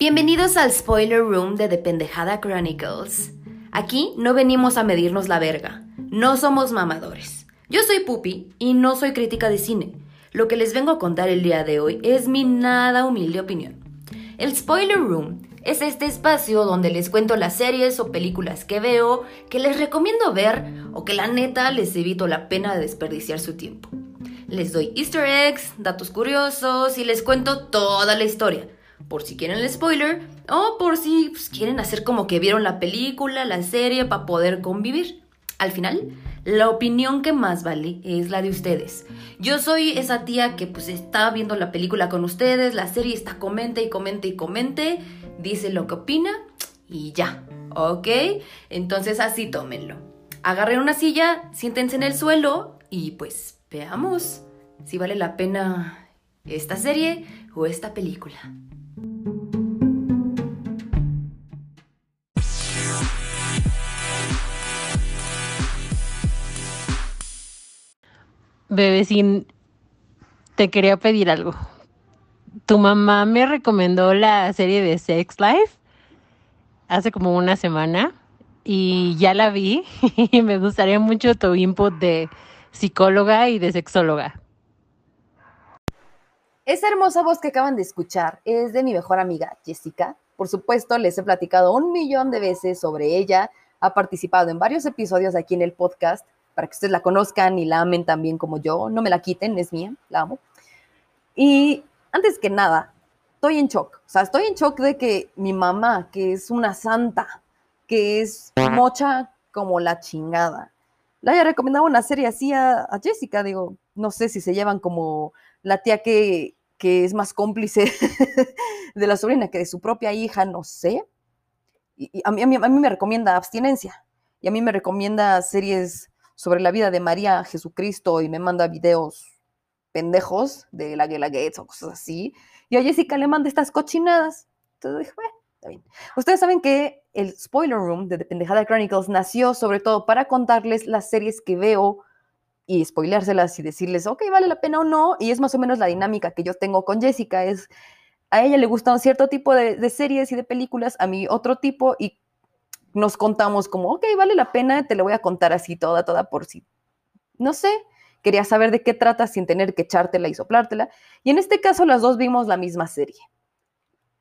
Bienvenidos al Spoiler Room de Dependejada Chronicles. Aquí no venimos a medirnos la verga, no somos mamadores. Yo soy Pupi y no soy crítica de cine. Lo que les vengo a contar el día de hoy es mi nada humilde opinión. El Spoiler Room es este espacio donde les cuento las series o películas que veo, que les recomiendo ver o que la neta les evito la pena de desperdiciar su tiempo. Les doy easter eggs, datos curiosos y les cuento toda la historia, por si quieren el spoiler o por si pues, quieren hacer como que vieron la película, la serie para poder convivir. Al final, la opinión que más vale es la de ustedes. Yo soy esa tía que pues está viendo la película con ustedes, la serie está comente y comente y comente, dice lo que opina y ya, ¿ok? Entonces así tómenlo. Agarren una silla, siéntense en el suelo y pues Veamos si vale la pena esta serie o esta película. Bebecín, te quería pedir algo. Tu mamá me recomendó la serie de Sex Life hace como una semana y ya la vi y me gustaría mucho tu input de psicóloga y de sexóloga. Esa hermosa voz que acaban de escuchar es de mi mejor amiga, Jessica. Por supuesto, les he platicado un millón de veces sobre ella. Ha participado en varios episodios aquí en el podcast para que ustedes la conozcan y la amen también como yo. No me la quiten, es mía, la amo. Y antes que nada, estoy en shock. O sea, estoy en shock de que mi mamá, que es una santa, que es mocha como la chingada, le haya recomendado una serie así a, Jessica. Digo, no sé si se llevan como la tía que, es más cómplice de la sobrina que de su propia hija, no sé. Y, a, mí, a, mí, me recomienda abstinencia. Y a mí me recomienda series sobre la vida de María Jesucristo y me manda videos pendejos de la Gela Gates o cosas así. Y a Jessica le manda estas cochinadas. Entonces dije, bueno, está bien. Ustedes saben que el Spoiler Room de Pendejada Chronicles nació sobre todo para contarles las series que veo y spoilárselas y decirles, ok, vale la pena o no. Y es más o menos la dinámica que yo tengo con Jessica. Es, a ella le gusta un cierto tipo de, series y de películas, a mí otro tipo, y nos contamos como, ok, vale la pena, te lo voy a contar así toda, toda por sí. No sé, quería saber de qué trata sin tener que echártela y soplártela. Y en este caso las dos vimos la misma serie.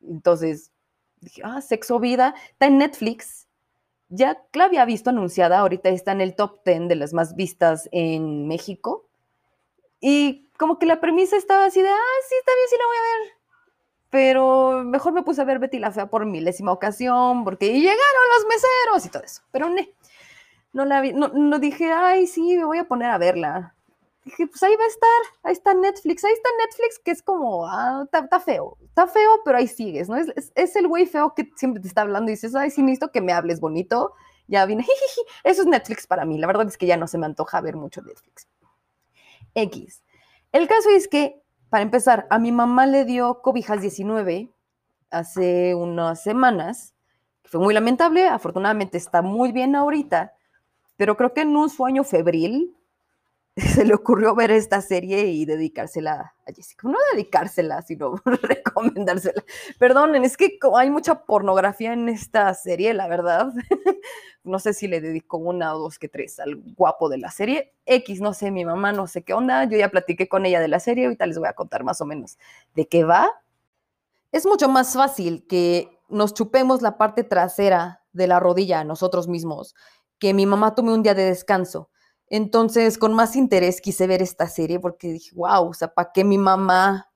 Entonces, dije, ah, Sexo Vida, está en Netflix. Ya la había visto anunciada, ahorita está en el top 10 de las más vistas en México. Y como que la premisa estaba así de, ah, sí, está bien, sí la voy a ver. Pero mejor me puse a ver Betty la Fea por milésima ocasión, porque llegaron los meseros y todo eso. Pero no la vi, no, no dije, ay, sí, me voy a poner a verla dije, pues ahí va a estar, ahí está Netflix, ahí está Netflix, que es como, ah, está, feo, está feo, pero ahí sigues, ¿no? Es, es, el güey feo que siempre te está hablando y dices, ay, sí, necesito que me hables bonito, ya viene, eso es Netflix para mí, la verdad es que ya no se me antoja ver mucho Netflix. X. El caso es que, para empezar, a mi mamá le dio cobijas 19 hace unas semanas, fue muy lamentable, afortunadamente está muy bien ahorita, pero creo que en un sueño febril, se le ocurrió ver esta serie y dedicársela a Jessica. No dedicársela, sino recomendársela. Perdonen, es que hay mucha pornografía en esta serie, la verdad. no sé si le dedico una o dos que tres al guapo de la serie. X, no sé, mi mamá no sé qué onda. Yo ya platiqué con ella de la serie, ahorita les voy a contar más o menos de qué va. Es mucho más fácil que nos chupemos la parte trasera de la rodilla a nosotros mismos, que mi mamá tome un día de descanso entonces, con más interés quise ver esta serie porque dije, wow, o sea, ¿para qué mi mamá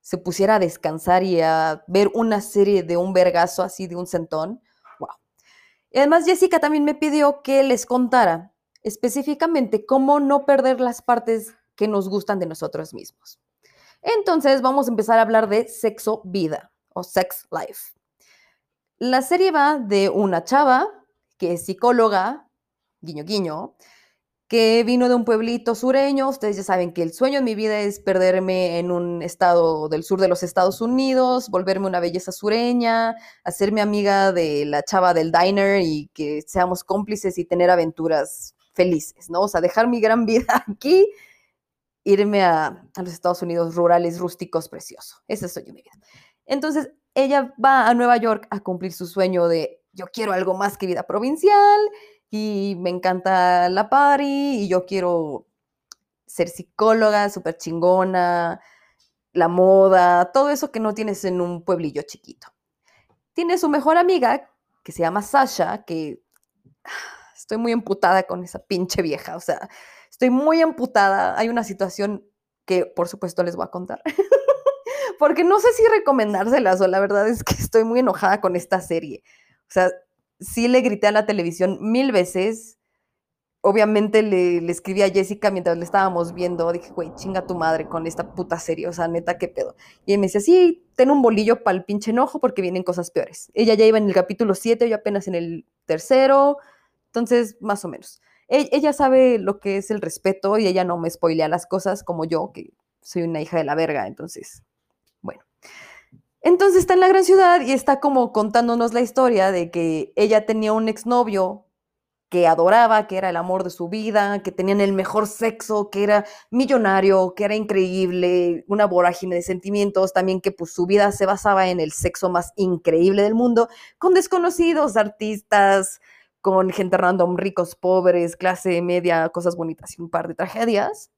se pusiera a descansar y a ver una serie de un vergazo así, de un centón? Wow. Y además, Jessica también me pidió que les contara específicamente cómo no perder las partes que nos gustan de nosotros mismos. Entonces, vamos a empezar a hablar de sexo vida o sex life. La serie va de una chava que es psicóloga, guiño guiño, que vino de un pueblito sureño. Ustedes ya saben que el sueño de mi vida es perderme en un estado del sur de los Estados Unidos, volverme una belleza sureña, hacerme amiga de la chava del diner y que seamos cómplices y tener aventuras felices, ¿no? O sea, dejar mi gran vida aquí, irme a, los Estados Unidos rurales, rústicos, precioso. Ese es el sueño de mi vida. Entonces, ella va a Nueva York a cumplir su sueño de yo quiero algo más que vida provincial y me encanta la party y yo quiero ser psicóloga, súper chingona, la moda, todo eso que no tienes en un pueblillo chiquito. Tiene su mejor amiga que se llama Sasha, que estoy muy emputada con esa pinche vieja, o sea, estoy muy emputada. Hay una situación que por supuesto les voy a contar. Porque no sé si recomendárselas o la verdad es que estoy muy enojada con esta serie. O sea, sí le grité a la televisión mil veces. Obviamente le, escribí a Jessica mientras le estábamos viendo. Dije, güey, chinga tu madre con esta puta serie. O sea, neta, qué pedo. Y ella me decía, sí, ten un bolillo para el pinche enojo porque vienen cosas peores. Ella ya iba en el capítulo 7, yo apenas en el tercero. Entonces, más o menos. E, ella sabe lo que es el respeto y ella no me spoilea las cosas como yo, que soy una hija de la verga. Entonces. Entonces está en la gran ciudad y está como contándonos la historia de que ella tenía un exnovio que adoraba, que era el amor de su vida, que tenían el mejor sexo, que era millonario, que era increíble, una vorágine de sentimientos, también que pues su vida se basaba en el sexo más increíble del mundo, con desconocidos artistas, con gente random, ricos, pobres, clase media, cosas bonitas y un par de tragedias.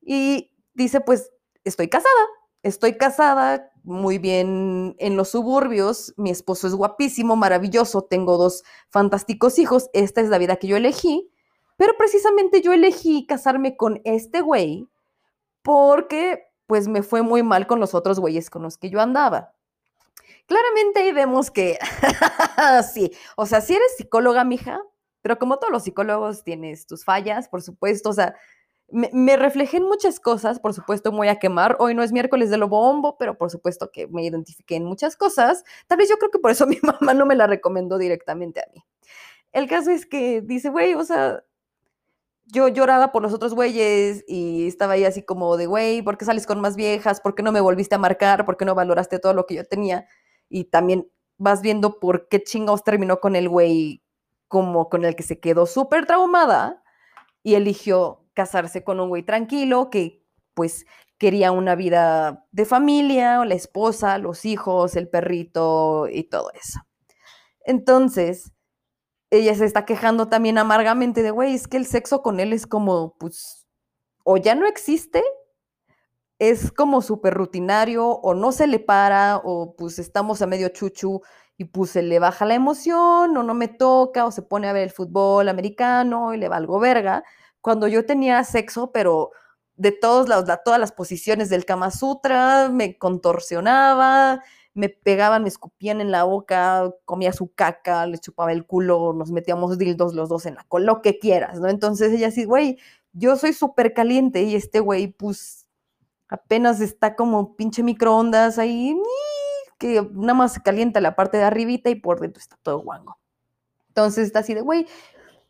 Y dice, pues estoy casada, estoy casada, muy bien en los suburbios, mi esposo es guapísimo, maravilloso, tengo dos fantásticos hijos, esta es la vida que yo elegí, pero precisamente yo elegí casarme con este güey porque pues me fue muy mal con los otros güeyes con los que yo andaba. Claramente ahí vemos que sí, o sea, si eres psicóloga, mija, pero como todos los psicólogos tienes tus fallas, por supuesto, o sea, me, reflejé en muchas cosas, por supuesto, me voy a quemar. Hoy no es miércoles de lo bombo, pero por supuesto que me identifiqué en muchas cosas. Tal vez yo creo que por eso mi mamá no me la recomendó directamente a mí. El caso es que dice, güey, o sea, yo lloraba por los otros güeyes y estaba ahí así como de, güey, ¿por qué sales con más viejas? ¿Por qué no me volviste a marcar? ¿Por qué no valoraste todo lo que yo tenía? Y también vas viendo por qué chingados terminó con el güey como con el que se quedó súper traumada y eligió casarse con un güey tranquilo que pues quería una vida de familia, la esposa, los hijos, el perrito y todo eso. Entonces, ella se está quejando también amargamente de, güey, es que el sexo con él es como, pues, o ya no existe, es como súper rutinario, o no se le para, o pues estamos a medio chuchu y pues se le baja la emoción, o no me toca, o se pone a ver el fútbol americano y le valgo verga cuando yo tenía sexo, pero de todos lados, todas las posiciones del Kama Sutra, me contorsionaba, me pegaban, me escupían en la boca, comía su caca, le chupaba el culo, nos metíamos dildos los dos en la cola, lo que quieras, ¿no? Entonces ella así, güey, yo soy súper caliente y este güey, pues, apenas está como pinche microondas ahí, que nada más se calienta la parte de arribita y por dentro está todo guango. Entonces está así de, güey,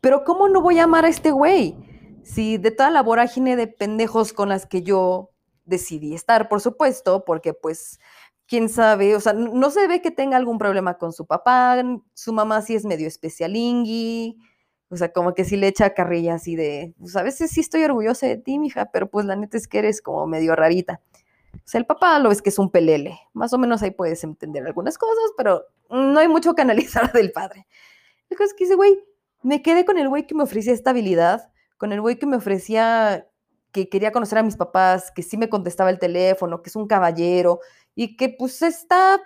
pero ¿cómo no voy a amar a este güey? Sí, de toda la vorágine de pendejos con las que yo decidí estar, por supuesto, porque pues, quién sabe, o sea, no se ve que tenga algún problema con su papá, su mamá sí es medio especialingui, o sea, como que sí le echa carrilla así de, pues a veces sí estoy orgullosa de ti, mija, pero pues la neta es que eres como medio rarita. O sea, el papá lo ves que es un pelele, más o menos ahí puedes entender algunas cosas, pero no hay mucho que analizar del padre. El cosa es que dice, güey, me quedé con el güey que me ofrecía estabilidad, con el güey que me ofrecía que quería conocer a mis papás, que sí me contestaba el teléfono, que es un caballero y que pues está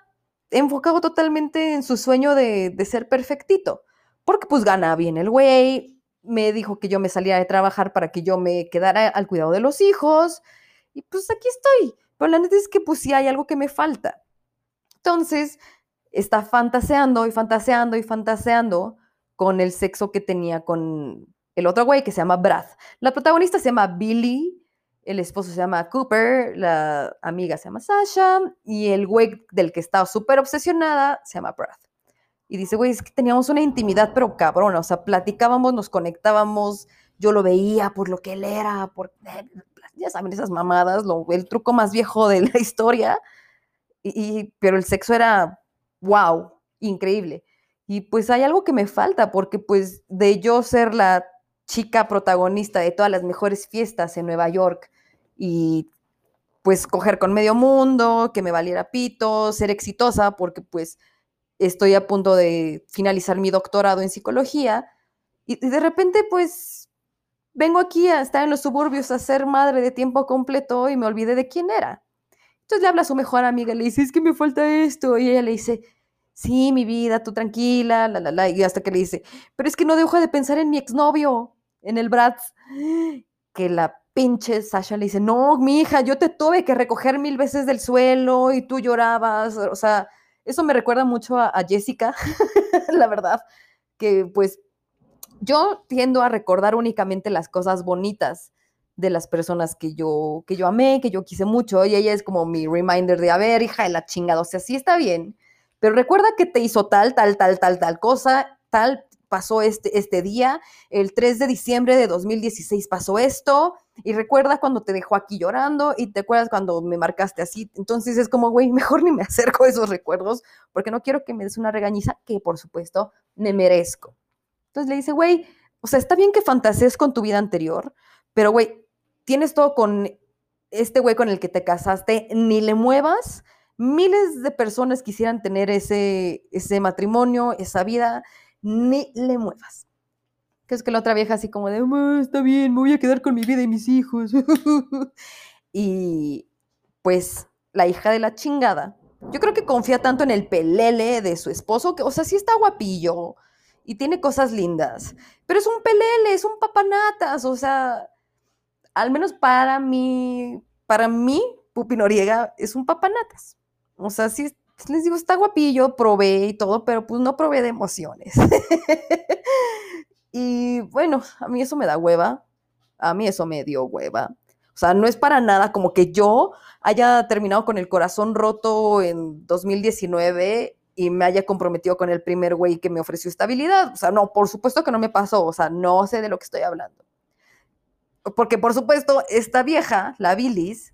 enfocado totalmente en su sueño de, ser perfectito, porque pues gana bien el güey, me dijo que yo me salía de trabajar para que yo me quedara al cuidado de los hijos y pues aquí estoy, pero la neta es que pues sí hay algo que me falta. Entonces, está fantaseando y fantaseando y fantaseando con el sexo que tenía con, el otro güey que se llama Brad. La protagonista se llama Billy, el esposo se llama Cooper, la amiga se llama Sasha y el güey del que estaba súper obsesionada se llama Brad. Y dice, güey, es que teníamos una intimidad, pero cabrón, o sea, platicábamos, nos conectábamos, yo lo veía por lo que él era, por, eh, ya saben, esas mamadas, lo, el truco más viejo de la historia, y, pero el sexo era, wow, increíble. Y pues hay algo que me falta, porque pues de yo ser la chica protagonista de todas las mejores fiestas en Nueva York y pues coger con medio mundo, que me valiera pito, ser exitosa, porque pues estoy a punto de finalizar mi doctorado en psicología. Y, de repente pues vengo aquí a estar en los suburbios a ser madre de tiempo completo y me olvidé de quién era. Entonces le habla a su mejor amiga y le dice, es que me falta esto. Y ella le dice, sí, mi vida, tú tranquila, la, la, la. Y hasta que le dice, pero es que no dejo de pensar en mi exnovio, en el Bratz. Que la pinche Sasha le dice, no, mi hija, yo te tuve que recoger mil veces del suelo y tú llorabas. O sea, eso me recuerda mucho a, Jessica, la verdad, que pues yo tiendo a recordar únicamente las cosas bonitas de las personas que yo, que yo amé, que yo quise mucho, y ella es como mi reminder de, a ver, hija de la chingada, o sea, sí está bien, pero recuerda que te hizo tal, tal, tal, tal, tal cosa, tal pasó este, este día, el 3 de diciembre de 2016 pasó esto, y recuerda cuando te dejó aquí llorando, y te acuerdas cuando me marcaste así, entonces es como, güey, mejor ni me acerco a esos recuerdos, porque no quiero que me des una regañiza que, por supuesto, me merezco. Entonces le dice, güey, o sea, está bien que fantasees con tu vida anterior, pero, güey, tienes todo con este güey con el que te casaste, ni le muevas. Miles de personas quisieran tener ese, ese matrimonio, esa vida, ni le muevas. Que es que la otra vieja así como de, está bien, me voy a quedar con mi vida y mis hijos. y pues la hija de la chingada, yo creo que confía tanto en el pelele de su esposo, que, o sea, sí está guapillo y tiene cosas lindas, pero es un pelele, es un papanatas, o sea, al menos para mí, para mí, Pupi Noriega es un papanatas. O sea, sí, les digo, está guapillo, probé y todo, pero pues no probé de emociones. y bueno, a mí eso me da hueva, a mí eso me dio hueva. O sea, no es para nada como que yo haya terminado con el corazón roto en 2019 y me haya comprometido con el primer güey que me ofreció estabilidad. O sea, no, por supuesto que no me pasó. O sea, no sé de lo que estoy hablando. Porque, por supuesto, esta vieja, la Bilis,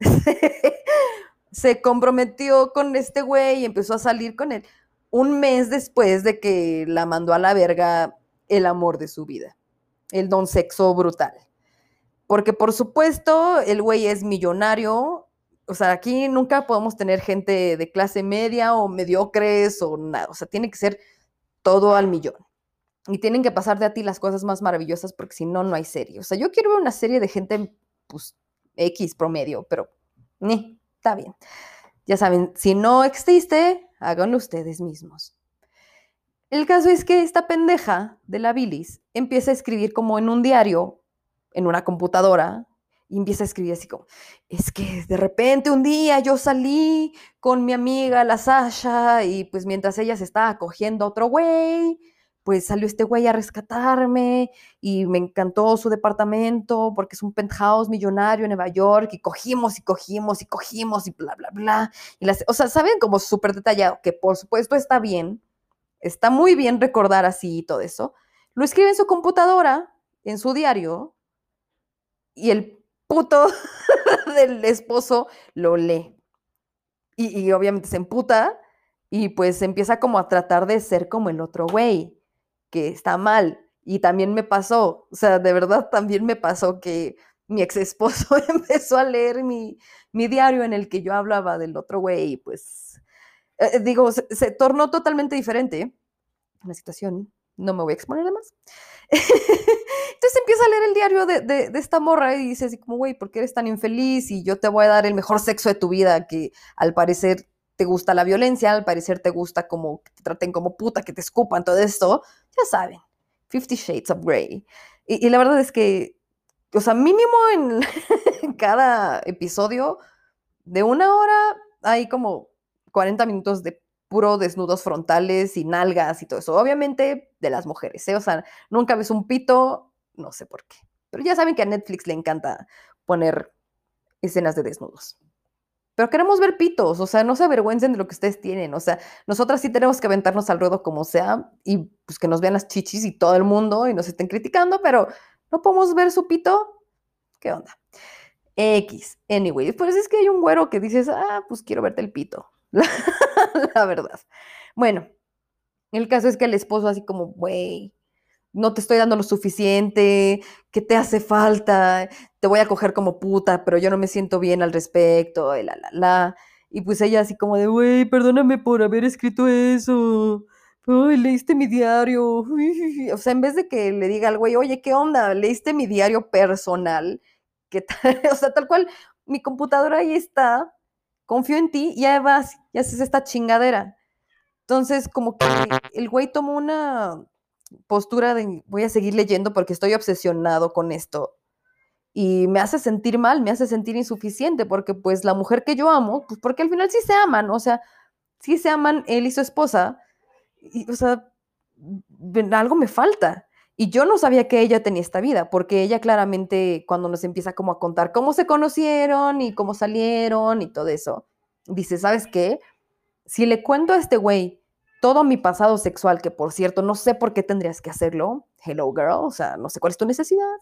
se comprometió con este güey y empezó a salir con él un mes después de que la mandó a la verga el amor de su vida, el don sexo brutal. Porque, por supuesto, el güey es millonario, o sea, aquí nunca podemos tener gente de clase media o mediocres o nada, o sea, tiene que ser todo al millón. Y tienen que pasar de a ti las cosas más maravillosas porque si no, no hay serie. O sea, yo quiero ver una serie de gente, pues, X promedio, pero, ni, está bien. Ya saben, si no existe, háganlo ustedes mismos. El caso es que esta pendeja de la bilis empieza a escribir como en un diario, en una computadora, y empieza a escribir así como, es que de repente un día yo salí con mi amiga la Sasha y pues mientras ella se estaba cogiendo otro güey, pues salió este güey a rescatarme y me encantó su departamento porque es un penthouse millonario en Nueva York y cogimos y cogimos y cogimos y bla, bla, bla. Y las, o sea, saben como súper detallado, que por supuesto está bien, está muy bien recordar así y todo eso. Lo escribe en su computadora, en su diario, y el puto del esposo lo lee. Y, obviamente se emputa y pues empieza como a tratar de ser como el otro güey, que está mal. Y también me pasó, o sea, de verdad también me pasó que mi ex esposo empezó a leer mi, mi diario en el que yo hablaba del otro güey y pues, eh, digo, se, tornó totalmente diferente la situación. No me voy a exponer además. Entonces empieza a leer el diario de, esta morra y dice así como, güey, ¿por qué eres tan infeliz? Y yo te voy a dar el mejor sexo de tu vida, que al parecer te gusta la violencia, al parecer te gusta como que te traten como puta, que te escupan, todo esto. Ya saben, Fifty Shades of Grey. Y, la verdad es que, o sea, mínimo en, en cada episodio de una hora hay como 40 minutos de puro desnudos frontales y nalgas y todo eso. Obviamente de las mujeres, ¿eh? O sea, nunca ves un pito, no sé por qué. Pero ya saben que a Netflix le encanta poner escenas de desnudos. Pero queremos ver pitos, o sea, no se avergüencen de lo que ustedes tienen. O sea, nosotras sí tenemos que aventarnos al ruedo como sea y pues que nos vean las chichis y todo el mundo y nos estén criticando, pero no podemos ver su pito. ¿Qué onda? X. Anyway, pues es que hay un güero que dices, ah, pues quiero verte el pito. la verdad. Bueno, el caso es que el esposo así como, güey, no te estoy dando lo suficiente, que te hace falta, te voy a coger como puta, pero yo no me siento bien al respecto, la, la, la. Y pues ella así como de, güey, perdóname por haber escrito eso. Ay, leíste mi diario. O sea, en vez de que le diga al güey, oye, ¿qué onda? Leíste mi diario personal. ¿Qué tal? O sea, tal cual, mi computadora ahí está, confío en ti, ya vas, ya haces esta chingadera. Entonces, como que el güey tomó una postura de voy a seguir leyendo porque estoy obsesionado con esto. Y me hace sentir mal, me hace sentir insuficiente, porque pues la mujer que yo amo, pues porque al final sí se aman, o sea, sí se aman él y su esposa, y, o sea, algo me falta. Y yo no sabía que ella tenía esta vida, porque ella claramente cuando nos empieza como a contar cómo se conocieron y cómo salieron y todo eso, dice, ¿sabes qué? Si le cuento a este güey todo mi pasado sexual, que por cierto, no sé por qué tendrías que hacerlo, hello girl, o sea, no sé cuál es tu necesidad.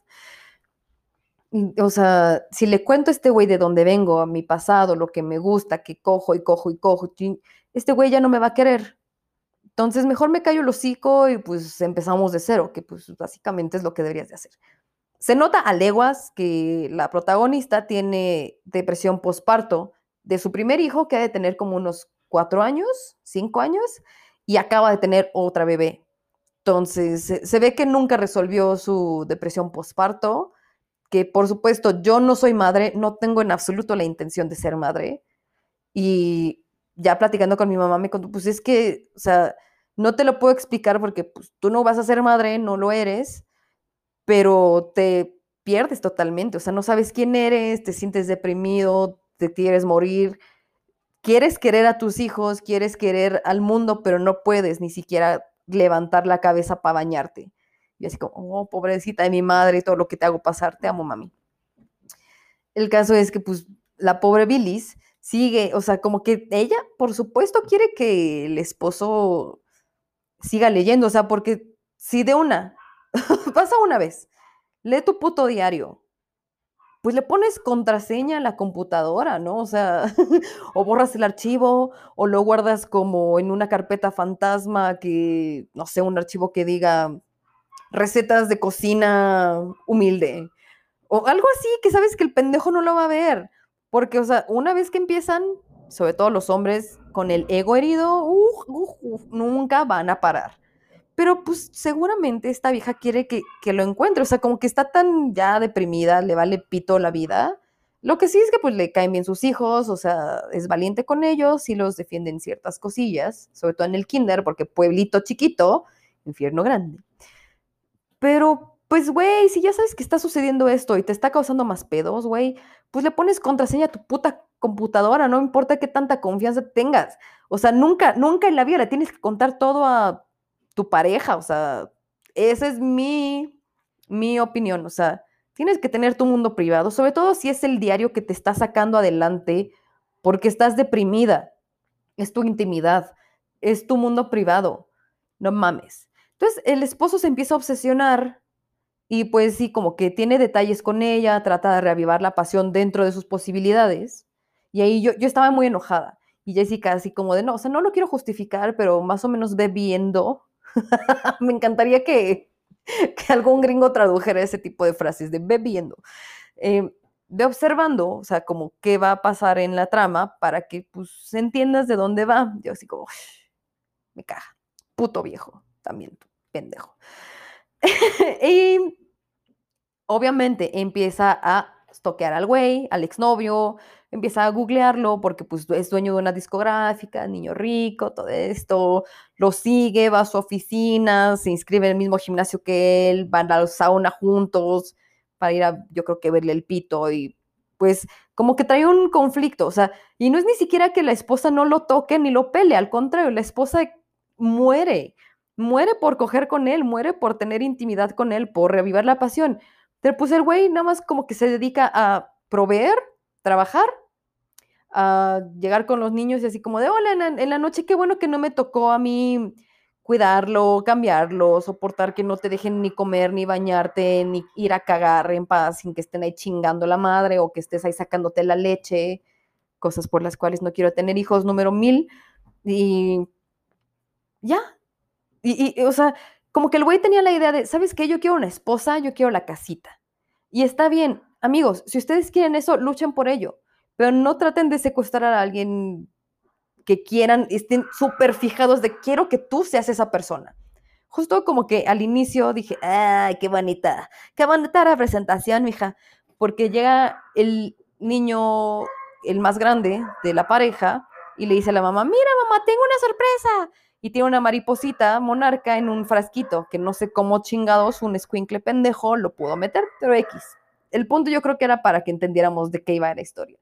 O sea, si le cuento a este güey de dónde vengo, a mi pasado, lo que me gusta, que cojo y cojo y cojo, este güey ya no me va a querer. Entonces, mejor me callo el hocico y pues empezamos de cero, que pues básicamente es lo que deberías de hacer. Se nota a leguas que la protagonista tiene depresión postparto de su primer hijo, que ha de tener como unos cuatro años, cinco años, y acaba de tener otra bebé. Entonces, se, ve que nunca resolvió su depresión postparto, que por supuesto yo no soy madre, no tengo en absoluto la intención de ser madre. Y ya platicando con mi mamá me contó, pues es que, o sea, no te lo puedo explicar porque pues, tú no vas a ser madre, no lo eres, pero te pierdes totalmente, o sea, no sabes quién eres, te sientes deprimido, te quieres morir, quieres querer a tus hijos, quieres querer al mundo, pero no puedes ni siquiera levantar la cabeza para bañarte. Y así como, oh, pobrecita de mi madre, todo lo que te hago pasar, te amo, mami. El caso es que, pues, la pobre Billis sigue, o sea, como que ella, por supuesto, quiere que el esposo siga leyendo, o sea, porque si de una, pasa una vez, lee tu puto diario, pues le pones contraseña a la computadora, ¿no? O sea, o borras el archivo o lo guardas como en una carpeta fantasma que, no sé, un archivo que diga recetas de cocina humilde o algo así que sabes que el pendejo no lo va a ver. Porque, o sea, una vez que empiezan, sobre todo los hombres, con el ego herido, nunca van a parar pero pues seguramente esta vieja quiere que, lo encuentre, o sea, como que está tan ya deprimida, le vale pito la vida. Lo que sí es que pues le caen bien sus hijos, o sea, es valiente con ellos y los defienden ciertas cosillas, sobre todo en el kinder, porque pueblito chiquito, infierno grande. Pero pues, güey, si ya sabes que está sucediendo esto y te está causando más pedos, güey, pues le pones contraseña a tu puta computadora, no importa qué tanta confianza tengas. O sea, nunca, nunca en la vida le tienes que contar todo a tu pareja, o sea, esa es mi, mi opinión, o sea, tienes que tener tu mundo privado, sobre todo si es el diario que te está sacando adelante porque estás deprimida, es tu intimidad, es tu mundo privado, no mames. Entonces el esposo se empieza a obsesionar y pues sí, como que tiene detalles con ella, trata de reavivar la pasión dentro de sus posibilidades. Y ahí yo, yo estaba muy enojada. Y Jessica así como de, no, o sea, no lo quiero justificar, pero más o menos ve viendo Me encantaría que, algún gringo tradujera ese tipo de frases de bebiendo. De observando, o sea, como qué va a pasar en la trama para que pues entiendas de dónde va. Yo así como, me caja, puto viejo, también pendejo. y obviamente empieza a toquear al güey, al exnovio, empieza a googlearlo porque pues es dueño de una discográfica, niño rico, todo esto, lo sigue, va a su oficina, se inscribe en el mismo gimnasio que él, van a la sauna juntos para ir a, yo creo que verle el pito y pues como que trae un conflicto, o sea, y no es ni siquiera que la esposa no lo toque ni lo pele, al contrario, la esposa muere, muere por coger con él, muere por tener intimidad con él, por reavivar la pasión. Pero pues el güey nada más como que se dedica a proveer, trabajar, a llegar con los niños y así como de, hola, en la, noche, qué bueno que no me tocó a mí cuidarlo, cambiarlo, soportar que no te dejen ni comer, ni bañarte, ni ir a cagar en paz sin que estén ahí chingando la madre o que estés ahí sacándote la leche, cosas por las cuales no quiero tener hijos, número mil. Y ya. Y, y o sea, como que el güey tenía la idea de, ¿sabes qué? Yo quiero una esposa, yo quiero la casita. Y está bien, amigos, si ustedes quieren eso, luchen por ello, pero no traten de secuestrar a alguien que quieran, estén súper fijados de quiero que tú seas esa persona. Justo como que al inicio dije, ay, qué bonita, qué bonita representación, mija, porque llega el niño, el más grande de la pareja, y le dice a la mamá, mira mamá, tengo una sorpresa. Y tiene una mariposita monarca en un frasquito, que no sé cómo chingados un escuincle pendejo lo pudo meter, pero X. El punto yo creo que era para que entendiéramos de qué iba la historia.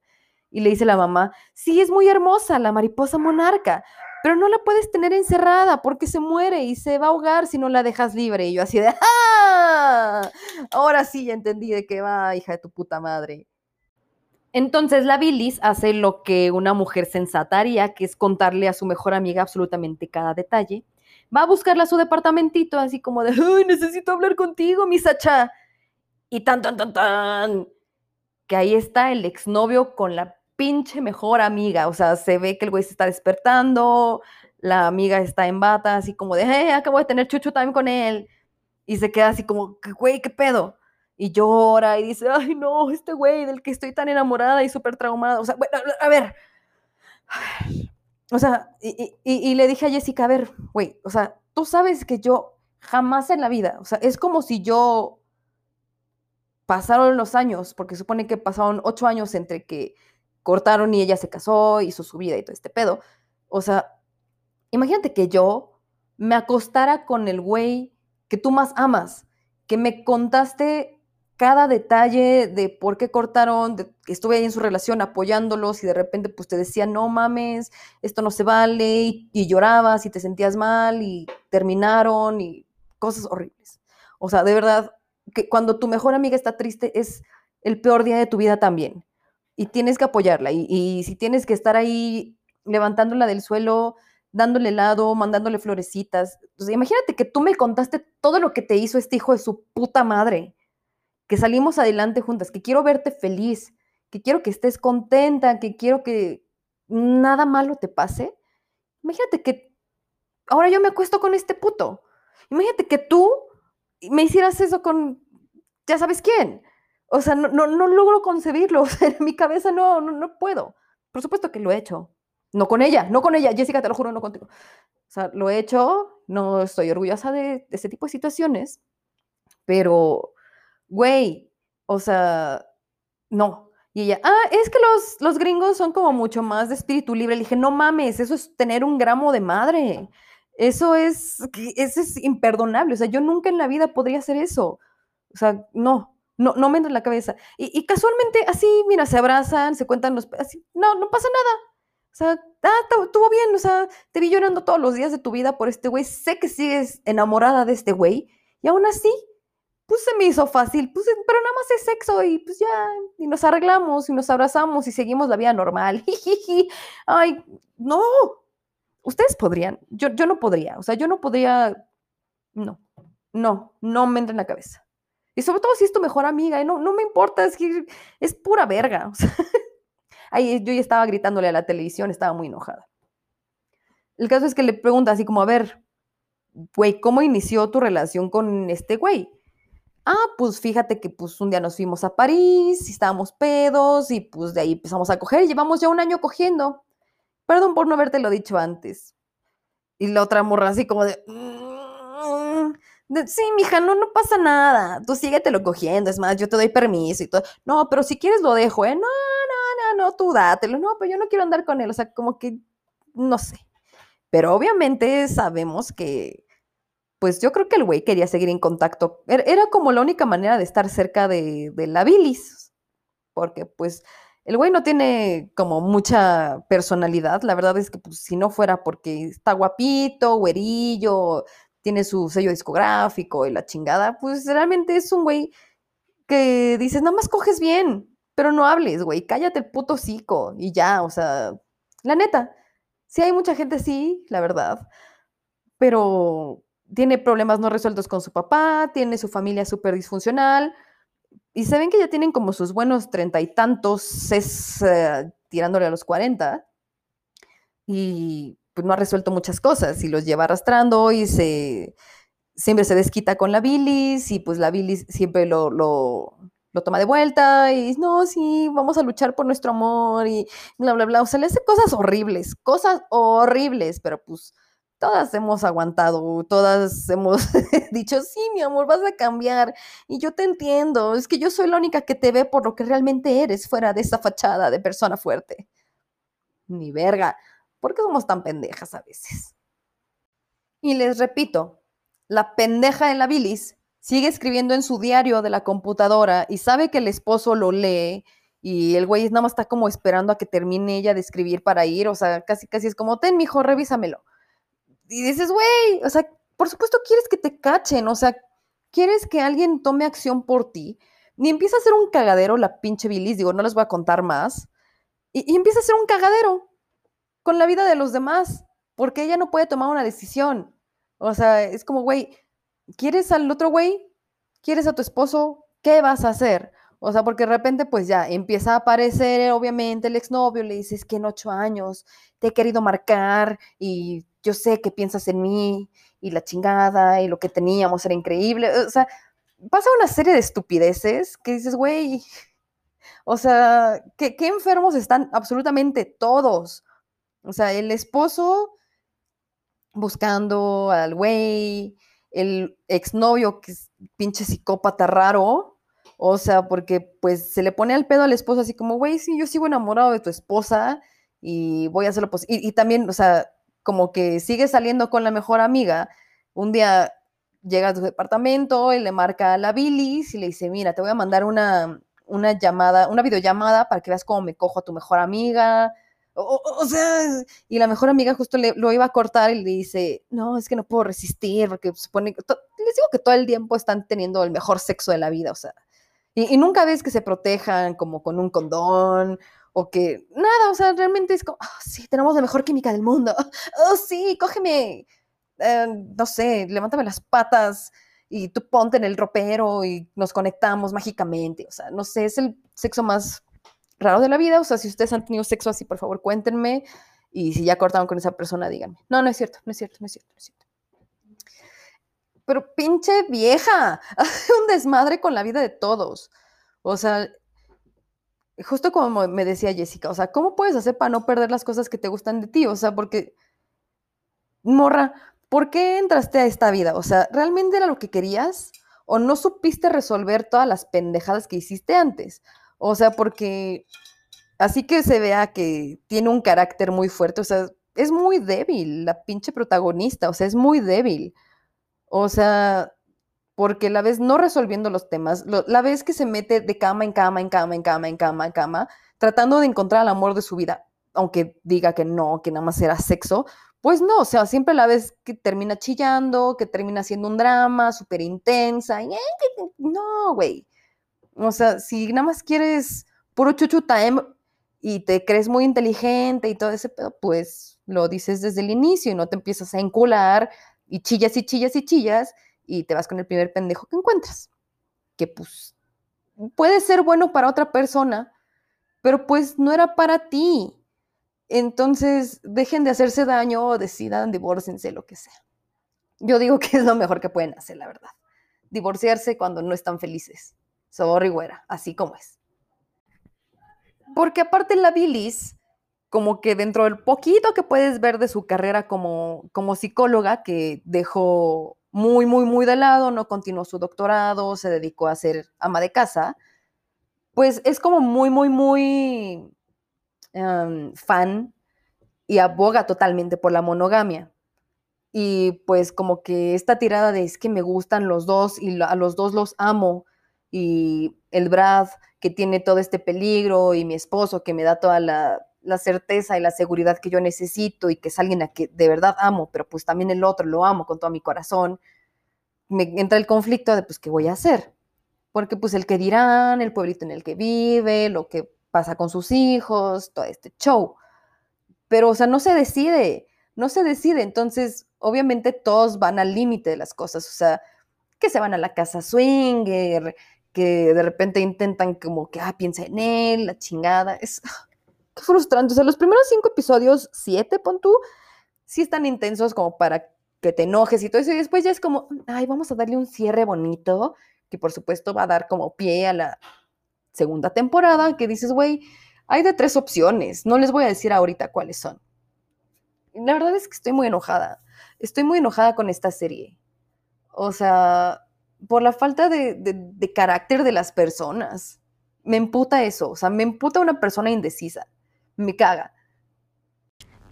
Y le dice la mamá, sí, es muy hermosa la mariposa monarca, pero no la puedes tener encerrada porque se muere y se va a ahogar si no la dejas libre. Y yo así de, ¡ah! Ahora sí ya entendí de qué va, hija de tu puta madre. Entonces la bilis hace lo que una mujer sensata haría, que es contarle a su mejor amiga absolutamente cada detalle. Va a buscarla a su departamentito, así como de, ¡ay, necesito hablar contigo, mi Sacha! Y tan, tan, tan, tan, que ahí está el exnovio con la pinche mejor amiga. O sea, se ve que el güey se está despertando, la amiga está en bata, así como de, hey, acabo de tener chucho time con él. Y se queda así como, güey, ¿qué pedo? Y llora y dice, ay, no, este güey del que estoy tan enamorada y súper traumada. O sea, bueno, a ver. O sea, y, y le dije a Jessica, a ver, güey, o sea, tú sabes que yo jamás en la vida, o sea, es como si yo pasaron los años, porque supone que pasaron ocho años entre que cortaron y ella se casó, hizo su vida y todo este pedo. O sea, imagínate que yo me acostara con el güey que tú más amas, que me contaste cada detalle de por qué cortaron, que estuve ahí en su relación apoyándolos y de repente pues te decía, no mames, esto no se vale, y, y llorabas y te sentías mal y terminaron y cosas horribles. O sea, de verdad, que cuando tu mejor amiga está triste es el peor día de tu vida también y tienes que apoyarla. Y, si tienes que estar ahí levantándola del suelo, dándole helado, mandándole florecitas. imagínate que tú me contaste todo lo que te hizo este hijo de su puta madre, que salimos adelante juntas, que quiero verte feliz, que quiero que estés contenta, que quiero que nada malo te pase. Imagínate que ahora yo me acuesto con este puto. Imagínate que tú me hicieras eso con, ya sabes quién. O sea, no, no, logro concebirlo. En mi cabeza no, no, puedo. Por supuesto que lo he hecho. No con ella, no con ella. Jessica, te lo juro, no contigo. O sea, lo he hecho. No estoy orgullosa de, ese tipo de situaciones. Pero, güey, o sea, no. Y ella, ah, es que los, los gringos son como mucho más de espíritu libre. Le dije, no mames, eso es tener un gramo de madre. Eso es, eso es imperdonable. O sea, yo nunca en la vida podría hacer eso. O sea, no, no, no me en la cabeza. Y, casualmente así, mira, se abrazan, se cuentan los... Así, no, no pasa nada. O sea, ah, estuvo bien, o sea, te vi llorando todos los días de tu vida por este güey, sé que sigues enamorada de este güey, y aún así, pues se me hizo fácil, pues, pero nada más es sexo, y pues ya, y nos arreglamos, y nos abrazamos, y seguimos la vida normal. Ay, no, ustedes podrían, yo, yo no podría, o sea, yo no podría, no, no, no me entra en la cabeza. Y sobre todo si es tu mejor amiga, y no, no me importa, es que es pura verga. ahí yo ya estaba gritándole a la televisión, estaba muy enojada. El caso es que le pregunta así como, a ver, güey, ¿cómo inició tu relación con este güey? Ah, pues fíjate que pues un día nos fuimos a París y estábamos pedos y pues de ahí empezamos a coger llevamos ya un año cogiendo. Perdón por no haberte lo dicho antes. Y la otra morra así como de, sí, mija, no, no pasa nada. Tú síguetelo cogiendo. Es más, yo te doy permiso y todo. No, pero si quieres lo dejo, ¿eh? No, no, no, no, tú dátelo. No, pero yo no quiero andar con él. O sea, como que, no sé. Pero obviamente sabemos que, pues yo creo que el güey quería seguir en contacto. Era como la única manera de estar cerca de, de la bilis. Porque, pues, el güey no tiene como mucha personalidad. La verdad es que, pues, si no fuera porque está guapito, güerillo, tiene su sello discográfico y la chingada, pues realmente es un güey que dices, nada más coges bien, pero no hables, güey, cállate el puto hocico y ya, o sea, la neta, sí hay mucha gente sí, la verdad, pero tiene problemas no resueltos con su papá, tiene su familia súper disfuncional, y se ven que ya tienen como sus buenos treinta y tantos, es eh, tirándole a los cuarenta, y pues no ha resuelto muchas cosas y los lleva arrastrando y se siempre se desquita con la bilis y pues la bilis siempre lo, lo, lo toma de vuelta y no, sí, vamos a luchar por nuestro amor y bla, bla, bla. O sea, le hace cosas horribles, cosas horribles, pero pues todas hemos aguantado, todas hemos dicho, sí, mi amor, vas a cambiar y yo te entiendo, es que yo soy la única que te ve por lo que realmente eres fuera de esa fachada de persona fuerte. Ni verga, ¿por qué somos tan pendejas a veces? Y les repito, la pendeja de la bilis sigue escribiendo en su diario de la computadora y sabe que el esposo lo lee y el güey nada más está como esperando a que termine ella de escribir para ir, o sea, casi casi es como, ten, mijo, revísamelo. Y dices, güey, o sea, por supuesto quieres que te cachen, o sea, quieres que alguien tome acción por ti. Ni empieza a ser un cagadero la pinche bilis, digo, no les voy a contar más. Y, y empieza a ser un cagadero con la vida de los demás, porque ella no puede tomar una decisión. O sea, es como, güey, ¿quieres al otro güey? ¿Quieres a tu esposo? ¿Qué vas a hacer? O sea, porque de repente, pues ya empieza a aparecer, obviamente, el exnovio, le dices que en ocho años te he querido marcar y yo sé que piensas en mí y la chingada y lo que teníamos era increíble. O sea, pasa una serie de estupideces que dices, güey, o sea, ¿qué, enfermos están absolutamente todos? O sea, el esposo buscando al güey, el exnovio que es pinche psicópata raro, o sea, porque pues se le pone al pedo al esposo así como, güey, sí, yo sigo enamorado de tu esposa y voy a hacerlo posible. Y, y, también, o sea, como que sigue saliendo con la mejor amiga. Un día llega a tu departamento y le marca a la Billis y le dice, mira, te voy a mandar una, una llamada, una videollamada para que veas cómo me cojo a tu mejor amiga o, o, sea, y la mejor amiga justo le, lo iba a cortar y le dice, no, es que no puedo resistir, porque supone, les digo que todo el tiempo están teniendo el mejor sexo de la vida, o sea, y, y, nunca ves que se protejan como con un condón, o que, nada, o sea, realmente es como, oh, sí, tenemos la mejor química del mundo, oh, sí, cógeme, eh, no sé, levántame las patas, y tú ponte en el ropero y nos conectamos mágicamente, o sea, no sé, es el sexo más raro de la vida. O sea, si ustedes han tenido sexo así, por favor, cuéntenme. Y si ya cortaron con esa persona, díganme. No, no es cierto, no es cierto, no es cierto, no es cierto. Pero pinche vieja, hace un desmadre con la vida de todos. O sea, justo como me decía Jessica, o sea, ¿cómo puedes hacer para no perder las cosas que te gustan de ti? O sea, porque, morra, ¿por qué entraste a esta vida? O sea, ¿realmente era lo que querías? ¿O no supiste resolver todas las pendejadas que hiciste antes? O sea, porque así que se vea que tiene un carácter muy fuerte, o sea, es muy débil la pinche protagonista, o sea, es muy débil. O sea, porque la ves no resolviendo los temas, la ves que se mete de cama en cama, en cama, en cama, en cama, en cama, tratando de encontrar el amor de su vida, aunque diga que no, que nada más era sexo, pues no, o sea, siempre la ves que termina chillando, que termina haciendo un drama súper intensa, y, no, güey. O sea, si nada más quieres puro chuchu time y te crees muy inteligente y todo ese pedo, pues lo dices desde el inicio y no te empiezas a encular y chillas y chillas y chillas y te vas con el primer pendejo que encuentras. Que pues puede ser bueno para otra persona, pero pues no era para ti. Entonces, dejen de hacerse daño o decidan, divórcense, lo que sea. Yo digo que es lo mejor que pueden hacer, la verdad. Divorciarse cuando no están felices. Sorry, así como es. Porque aparte la bilis, como que dentro del poquito que puedes ver de su carrera como, como psicóloga, que dejó muy, muy, muy de lado, no continuó su doctorado, se dedicó a ser ama de casa, pues es como muy, muy, muy um, fan y aboga totalmente por la monogamia. Y pues como que esta tirada de es que me gustan los dos y a los dos los amo y el Brad que tiene todo este peligro y mi esposo que me da toda la, la, certeza y la seguridad que yo necesito y que es alguien a que de verdad amo, pero pues también el otro lo amo con todo mi corazón, me entra el conflicto de pues qué voy a hacer. Porque pues el que dirán, el pueblito en el que vive, lo que pasa con sus hijos, todo este show. Pero, o sea, no se decide, no se decide. Entonces, obviamente todos van al límite de las cosas. O sea, que se van a la casa swinger, que de repente intentan como que, ah, piensa en él, la chingada. Es qué frustrante. O sea, los primeros cinco episodios, siete, pon tú, sí están intensos como para que te enojes y todo eso, y después ya es como, ay, vamos a darle un cierre bonito, que por supuesto va a dar como pie a la segunda temporada, que dices, güey, hay de tres opciones, no les voy a decir ahorita cuáles son. La verdad es que estoy muy enojada, estoy muy enojada con esta serie. O sea, por la falta de, de carácter de las personas. Me emputa eso, o sea, me emputa una persona indecisa, me caga.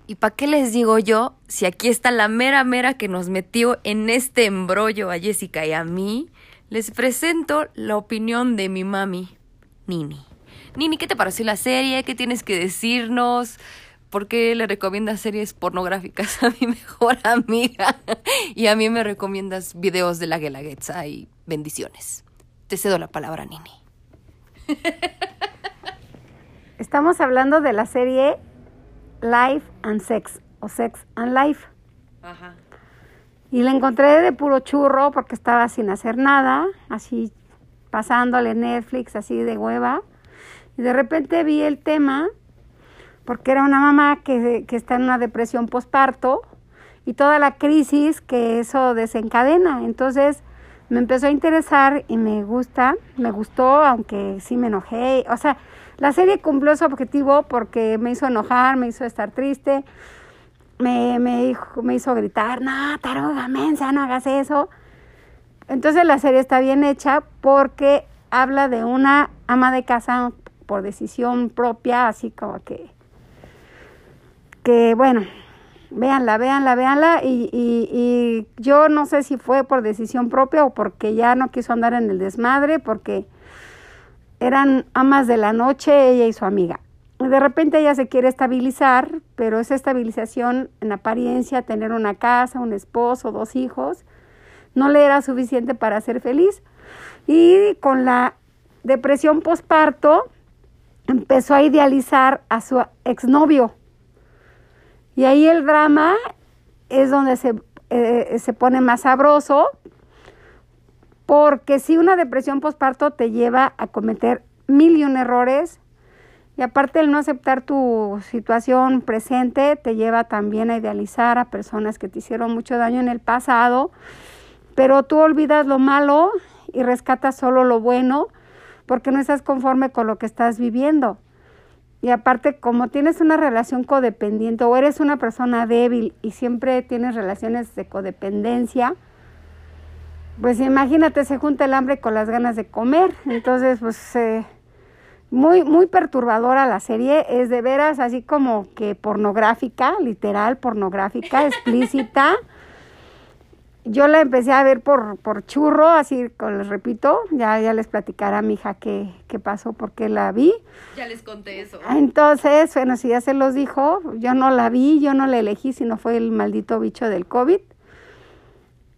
¿Y para qué les digo yo si aquí está la mera mera que nos metió en este embrollo a Jessica y a mí? Les presento la opinión de mi mami, Nini. Nini, ¿qué te pareció la serie? ¿Qué tienes que decirnos? ¿Por qué le recomiendas series pornográficas a mi mejor amiga? Y a mí me recomiendas videos de la Guelaguetza y bendiciones. Te cedo la palabra, Nini. Estamos hablando de la serie Life and Sex o Sex and Life. Ajá. Y la encontré de puro churro porque estaba sin hacer nada, así pasándole Netflix, así de hueva. Y de repente vi el tema porque era una mamá que, que está en una depresión postparto y toda la crisis que eso desencadena. Entonces me empezó a interesar y me gusta, me gustó, aunque sí me enojé. O sea, la serie cumplió su objetivo porque me hizo enojar, me hizo estar triste, me, me, hizo gritar, no, taruga, mensa, no hagas eso. Entonces la serie está bien hecha porque habla de una ama de casa por decisión propia, así como que, que bueno, véanla, véanla, véanla. Y, y, y yo no sé si fue por decisión propia o porque ya no quiso andar en el desmadre, porque eran amas de la noche, ella y su amiga. De repente ella se quiere estabilizar, pero esa estabilización en apariencia, tener una casa, un esposo, dos hijos, no le era suficiente para ser feliz. Y con la depresión posparto empezó a idealizar a su exnovio. Y ahí el drama es donde se, eh, se pone más sabroso, porque si una depresión postparto te lleva a cometer mil y un errores, y aparte el no aceptar tu situación presente te lleva también a idealizar a personas que te hicieron mucho daño en el pasado, pero tú olvidas lo malo y rescatas solo lo bueno porque no estás conforme con lo que estás viviendo. Y aparte, como tienes una relación codependiente o eres una persona débil y siempre tienes relaciones de codependencia, pues imagínate, se junta el hambre con las ganas de comer. Entonces, pues eh, muy, muy perturbadora la serie. Es de veras así como que pornográfica, literal, pornográfica, explícita. Yo la empecé a ver por, por churro, así les repito, ya, ya les platicará a mi hija qué, qué pasó, porque la vi. Ya les conté eso. Entonces, bueno, si ya se los dijo, yo no la vi, yo no la elegí, sino fue el maldito bicho del COVID.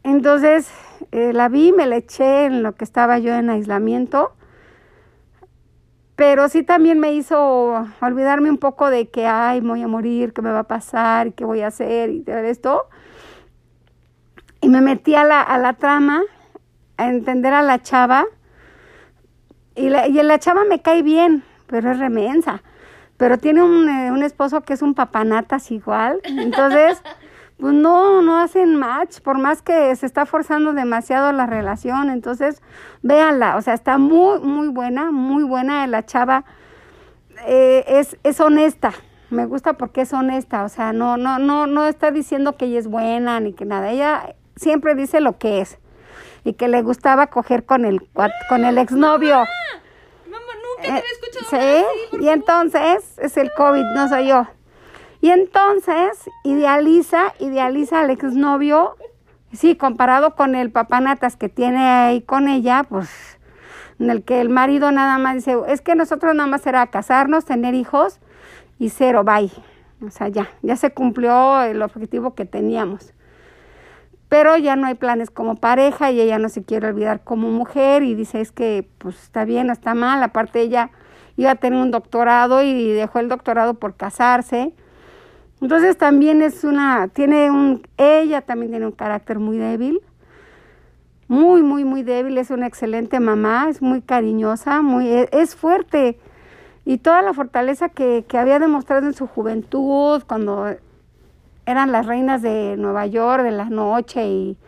Entonces, eh, la vi, me la eché en lo que estaba yo en aislamiento, pero sí también me hizo olvidarme un poco de que, ay, voy a morir, qué me va a pasar, qué voy a hacer y todo esto. Y me metí a la, a la trama, a entender a la chava, y la, y la chava me cae bien, pero es remensa. Pero tiene un, eh, un esposo que es un papanatas igual. Entonces, pues no, no hacen match, por más que se está forzando demasiado la relación. Entonces, véanla, o sea, está muy, muy buena, muy buena. La chava eh, es, es honesta, me gusta porque es honesta, o sea, no, no, no, no está diciendo que ella es buena ni que nada. Ella siempre dice lo que es y que le gustaba coger con el, con el exnovio. Mamá, mamá nunca te había escuchado eh, Sí, y entonces es el COVID, no soy yo. Y entonces idealiza, idealiza al exnovio, sí, comparado con el papanatas que tiene ahí con ella, pues en el que el marido nada más dice, es que nosotros nada más era casarnos, tener hijos y cero, bye. O sea, ya, ya se cumplió el objetivo que teníamos. Pero ya no hay planes como pareja y ella no se quiere olvidar como mujer y dice, es que pues está bien, no está mal. Aparte ella iba a tener un doctorado y dejó el doctorado por casarse. Entonces también es una, tiene un, ella también tiene un carácter muy débil, muy, muy, muy débil, es una excelente mamá, es muy cariñosa, muy, e, es fuerte. Y toda la fortaleza que, que había demostrado en su juventud, cuando eran las reinas de Nueva York, de la noche y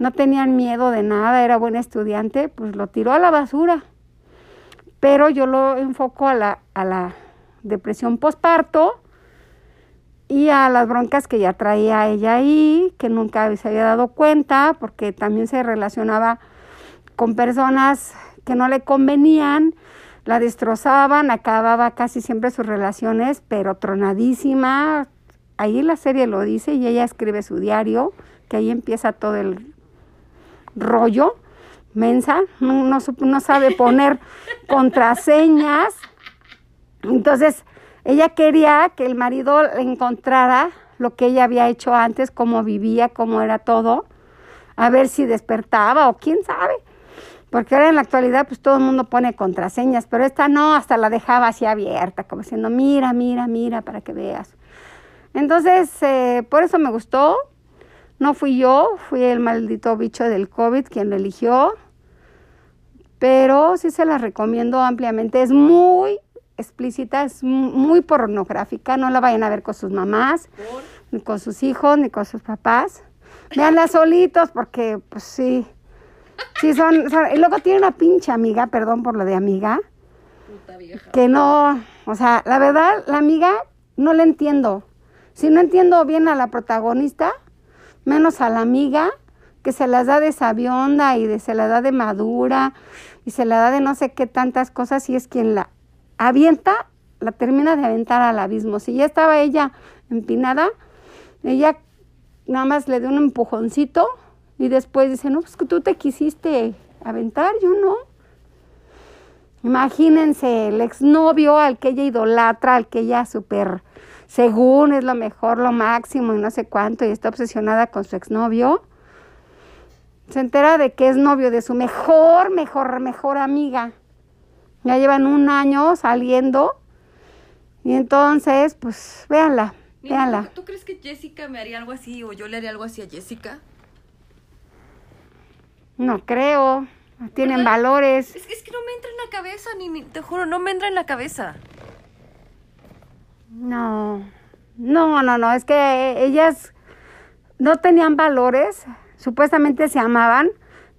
no tenían miedo de nada, era buen estudiante, pues lo tiró a la basura. Pero yo lo enfoco a la, a la depresión postparto y a las broncas que ya traía ella ahí, que nunca se había dado cuenta, porque también se relacionaba con personas que no le convenían, la destrozaban, acababa casi siempre sus relaciones, pero tronadísima. Ahí la serie lo dice y ella escribe su diario, que ahí empieza todo el rollo. Mensa, no, no, sabe poner contraseñas. Entonces, ella quería que el marido encontrara lo que ella había hecho antes, cómo vivía, cómo era todo, a ver si despertaba o quién sabe. Porque ahora en la actualidad pues todo el mundo pone contraseñas, pero esta no, hasta la dejaba así abierta, como diciendo, mira, mira, mira, para que veas. Entonces, eh, por eso me gustó. No fui yo, fui el maldito bicho del COVID quien lo eligió. Pero sí se la recomiendo ampliamente. Es muy explícita, es muy pornográfica. No la vayan a ver con sus mamás, ni con sus hijos, ni con sus papás. Veanla solitos porque, pues sí, Sí, son, Y luego tiene una pinche amiga, perdón por lo de amiga. Puta vieja. Que no. O sea, la verdad, la amiga no la entiendo. Si no entiendo bien a la protagonista, menos a la amiga, que se las da de sabionda y de, se la da de madura y se la da de no sé qué tantas cosas y es quien la avienta, la termina de aventar al abismo. Si ya estaba ella empinada, ella nada más le dio un empujoncito y después dice, no, pues que tú te quisiste aventar, yo no. Imagínense el exnovio al que ella idolatra, al que ella súper, según es lo mejor, lo máximo y no sé cuánto, y está obsesionada con su exnovio. Se entera de que es novio de su mejor, mejor, mejor amiga. Ya llevan un año saliendo. Y entonces, pues, véanla, véanla. ¿Tú crees que Jessica me haría algo así o yo le haría algo así a Jessica? No creo. Tienen valores. Es, que no me entra en la cabeza, ni, te juro, no me entra en la cabeza. No, no, no, no, es que ellas no tenían valores, supuestamente se amaban,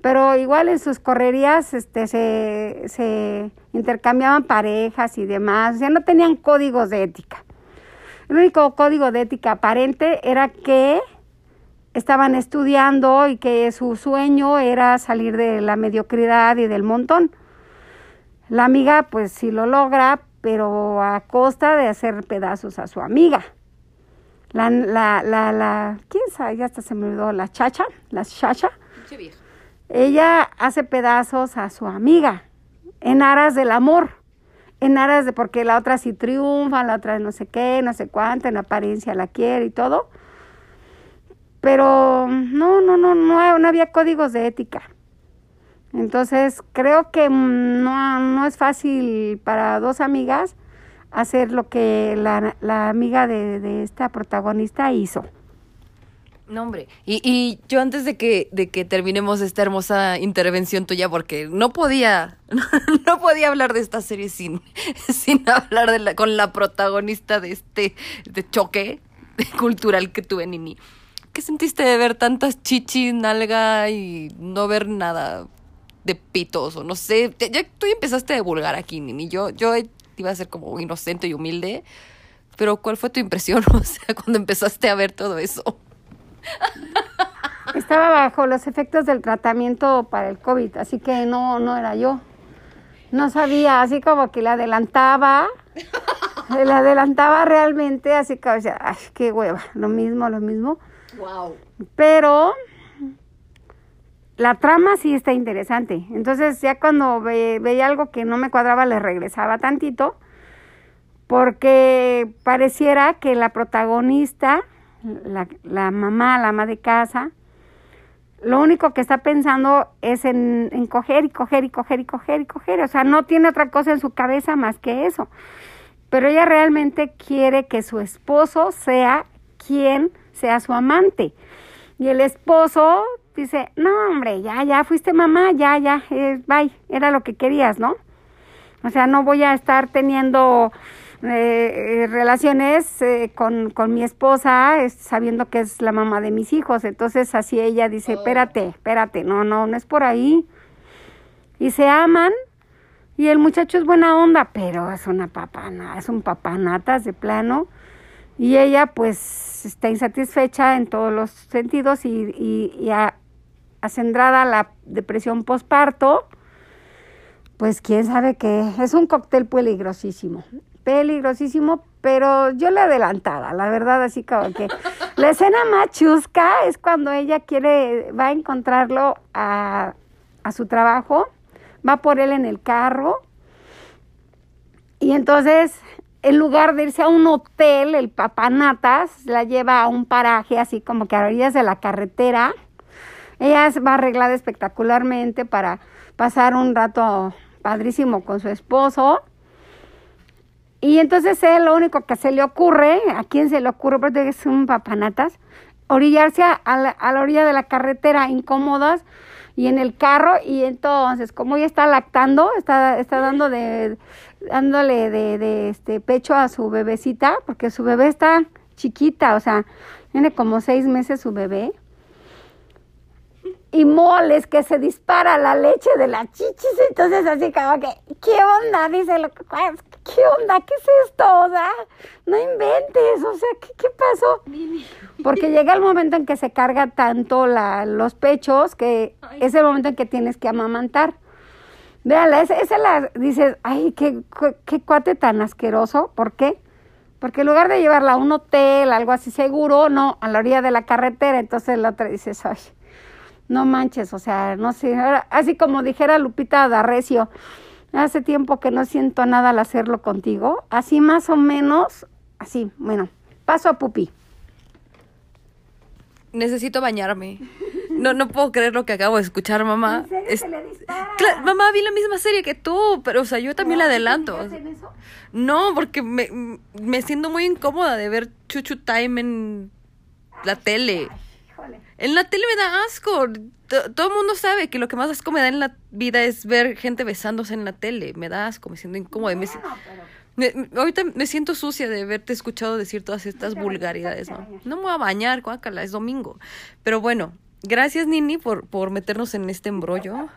pero igual en sus correrías este, se, se intercambiaban parejas y demás, sea, no tenían códigos de ética. El único código de ética aparente era que estaban estudiando y que su sueño era salir de la mediocridad y del montón. La amiga pues sí lo logra, pero a costa de hacer pedazos a su amiga. La, la, la, la ¿quién sabe? Ya hasta se me olvidó, la chacha, la chacha. Ella hace pedazos a su amiga en aras del amor, en aras de porque la otra sí triunfa, la otra no sé qué, no sé cuánto, en apariencia la quiere y todo pero no, no, no, no, no había códigos de ética. Entonces creo que no, no es fácil para dos amigas hacer lo que la, la amiga de, de, esta protagonista hizo. No, hombre. Y, y yo antes de que, de que terminemos esta hermosa intervención tuya, porque no podía, no podía hablar de esta serie sin, sin hablar de la, con la protagonista de este choque cultural que tuve, Nini. ¿Qué sentiste de ver tantas chichis, nalga y no ver nada de pitos o no sé? Ya tú empezaste a divulgar aquí, Nini. Yo, yo iba a ser como inocente y humilde, pero ¿cuál fue tu impresión, o sea, cuando empezaste a ver todo eso? Estaba bajo los efectos del tratamiento para el COVID, así que no, no era yo. No sabía, así como que la adelantaba, la adelantaba realmente, así que, o sea, ay, qué hueva, lo mismo, lo mismo. Wow. Pero la trama sí está interesante. Entonces ya cuando veía algo que no me cuadraba le regresaba tantito porque pareciera que la protagonista, la, la mamá, la ama de casa, lo único que está pensando es en, en, coger y coger y coger y coger y coger. O sea, no tiene otra cosa en su cabeza más que eso. Pero ella realmente quiere que su esposo sea quien sea su amante. Y el esposo dice, no, hombre, ya, ya fuiste mamá, ya, ya, eh, bye, era lo que querías, ¿no? O sea, no voy a estar teniendo eh, eh, relaciones eh, con, con mi esposa, es- sabiendo que es la mamá de mis hijos. Entonces así ella dice, espérate, espérate, no, no, no es por ahí. Y se aman. Y el muchacho es buena onda, pero es una papana, es un papanatas de plano. Y ella pues está insatisfecha en todos los sentidos y, y, y a- acendrada la depresión posparto, pues quién sabe qué. Es un cóctel peligrosísimo, peligrosísimo, pero yo le adelantaba, la verdad, así como que la escena más chusca es cuando ella quiere, va a encontrarlo a, a su trabajo, va por él en el carro y entonces, en lugar de irse a un hotel, el papanatas la lleva a un paraje así como que a orillas de la carretera. Ella se va arreglada espectacularmente para pasar un rato padrísimo con su esposo. Y entonces él lo único que se le ocurre, ¿a quién se le ocurre? Porque es un papanatas, orillarse a, la, a la orilla de la carretera incómodas y en el carro y entonces como ella está lactando, está, está dando de, dándole de, de este pecho a su bebecita, porque su bebé está chiquita, o sea, tiene como seis meses su bebé. Y moles que se dispara la leche de la chichis, entonces así como que, ¿qué onda? Dice lo que ¿qué onda? ¿Qué es esto? O sea, no inventes, o sea, ¿qué, qué pasó? Porque llega el momento en que se carga tanto la, los pechos que es el momento en que tienes que amamantar. Véala, esa, esa la dices, ay, qué, qué, qué cuate tan asqueroso. ¿Por qué? Porque en lugar de llevarla a un hotel, algo así seguro, no, a la orilla de la carretera, entonces la otra dices, ay, no manches, o sea, no sé, así como dijera Lupita D'Arrecio, hace tiempo que no siento nada al hacerlo contigo, así más o menos, así, bueno, paso a Pupi. Necesito bañarme. No, no puedo creer lo que acabo de escuchar, mamá. ¿En serio Es- se le mamá, vi la misma serie que tú, pero, o sea, yo también la ¿Qué adelanto. hacen eso? No, porque me, me siento muy incómoda de ver Chuchu Time en la tele. Ay. En la tele me da asco. To- todo el mundo sabe que lo que más asco me da en la vida es ver gente besándose en la tele. Me da asco, me siento incómoda. me si- pero me- ahorita me siento sucia de haberte escuchado decir todas estas vulgaridades, ¿no? No me voy a bañar, guácala, es domingo. Pero bueno, gracias Nini por, por meternos en este embrollo.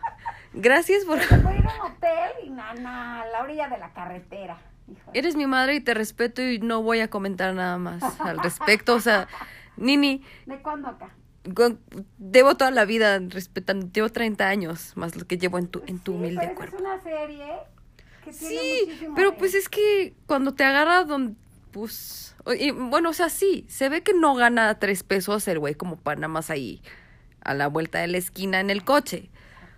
Gracias por... se puede ir a un hotel y nana, a la orilla de la carretera. Híjole. Eres mi madre y te respeto y no voy a comentar nada más al respecto. O sea, Nini, ¿De cuándo acá? Debo toda la vida respetando, llevo 30 años más lo que llevo en tu, en tu Sí, humilde pero cuerpo. es una serie que tiene Sí, pero pues es que cuando te agarra donde, pues, y, bueno, o sea, sí, se ve que no gana tres pesos el güey como para nada más ahí a la vuelta de la esquina en el coche.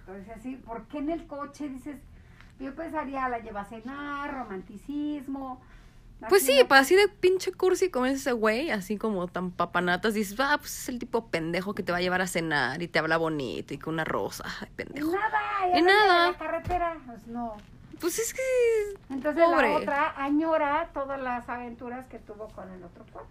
Entonces, así, ¿por qué en el coche dices? Yo pensaría, la lleva a cenar, romanticismo. Pues así, sí, para así de pinche cursi como es ese güey, así como tan papanatas, dices, ah, pues es el tipo pendejo que te va a llevar a cenar y te habla bonito y con una rosa, ay, Y pendejo. nada, y, Y a la orilla nada. de la carretera, pues no. Pues es que, Entonces Pobre. la otra añora todas las aventuras que tuvo con el otro cuate.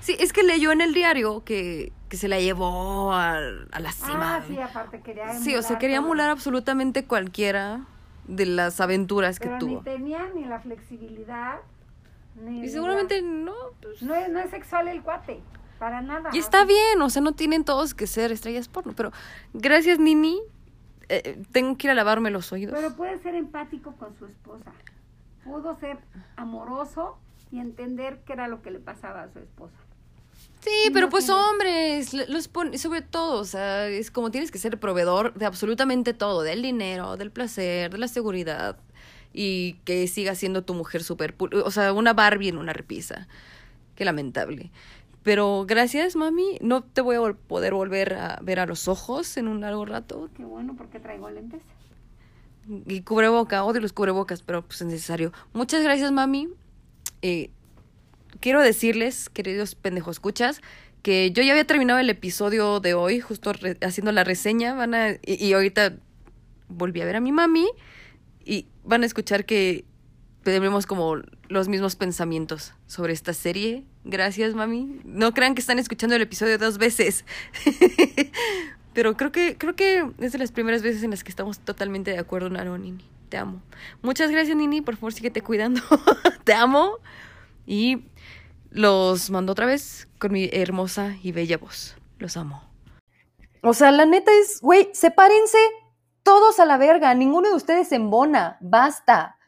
sí, es que leyó en el diario que, que se la llevó a, a la cima. Ah, sí, aparte quería Sí, o sea, quería emular absolutamente cualquiera de las aventuras que Pero tuvo. ni tenía ni la flexibilidad. Ni, Y seguramente no, pues... No es, no es sexual el cuate, para nada. Y está bien, o sea, no tienen todos que ser estrellas porno, pero gracias, Nini. Eh, tengo que ir a lavarme los oídos. Pero puede ser empático con su esposa. Pudo ser amoroso y entender qué era lo que le pasaba a su esposa. Sí, pero no pues tiene- hombres, los pon- sobre todo, o sea, es como tienes que ser proveedor de absolutamente todo, del dinero, del placer, de la seguridad y que siga siendo tu mujer súper, pu- o sea, una Barbie en una repisa. Qué lamentable. Pero gracias, mami, no te voy a vol- poder volver a ver a los ojos en un largo rato. Qué bueno porque traigo lentes. Y cubreboca, odio los cubrebocas, pero pues es necesario. Muchas gracias, mami. Eh, quiero decirles, queridos pendejos escuchas, que yo ya había terminado el episodio de hoy, justo haciendo la reseña. Van a, y, y ahorita volví a ver a mi mami van a escuchar que tenemos como los mismos pensamientos sobre esta serie. Gracias, mami. No crean que están escuchando el episodio dos veces. Pero creo que, creo que es de las primeras veces en las que estamos totalmente de acuerdo, Naro Nini. Te amo. Muchas gracias, Nini. Por favor, síguete cuidando. te amo. Y los mando otra vez con mi hermosa y bella voz. Los amo. O sea, la neta es, güey, sepárense todos a la verga. Ninguno de ustedes embona. Basta.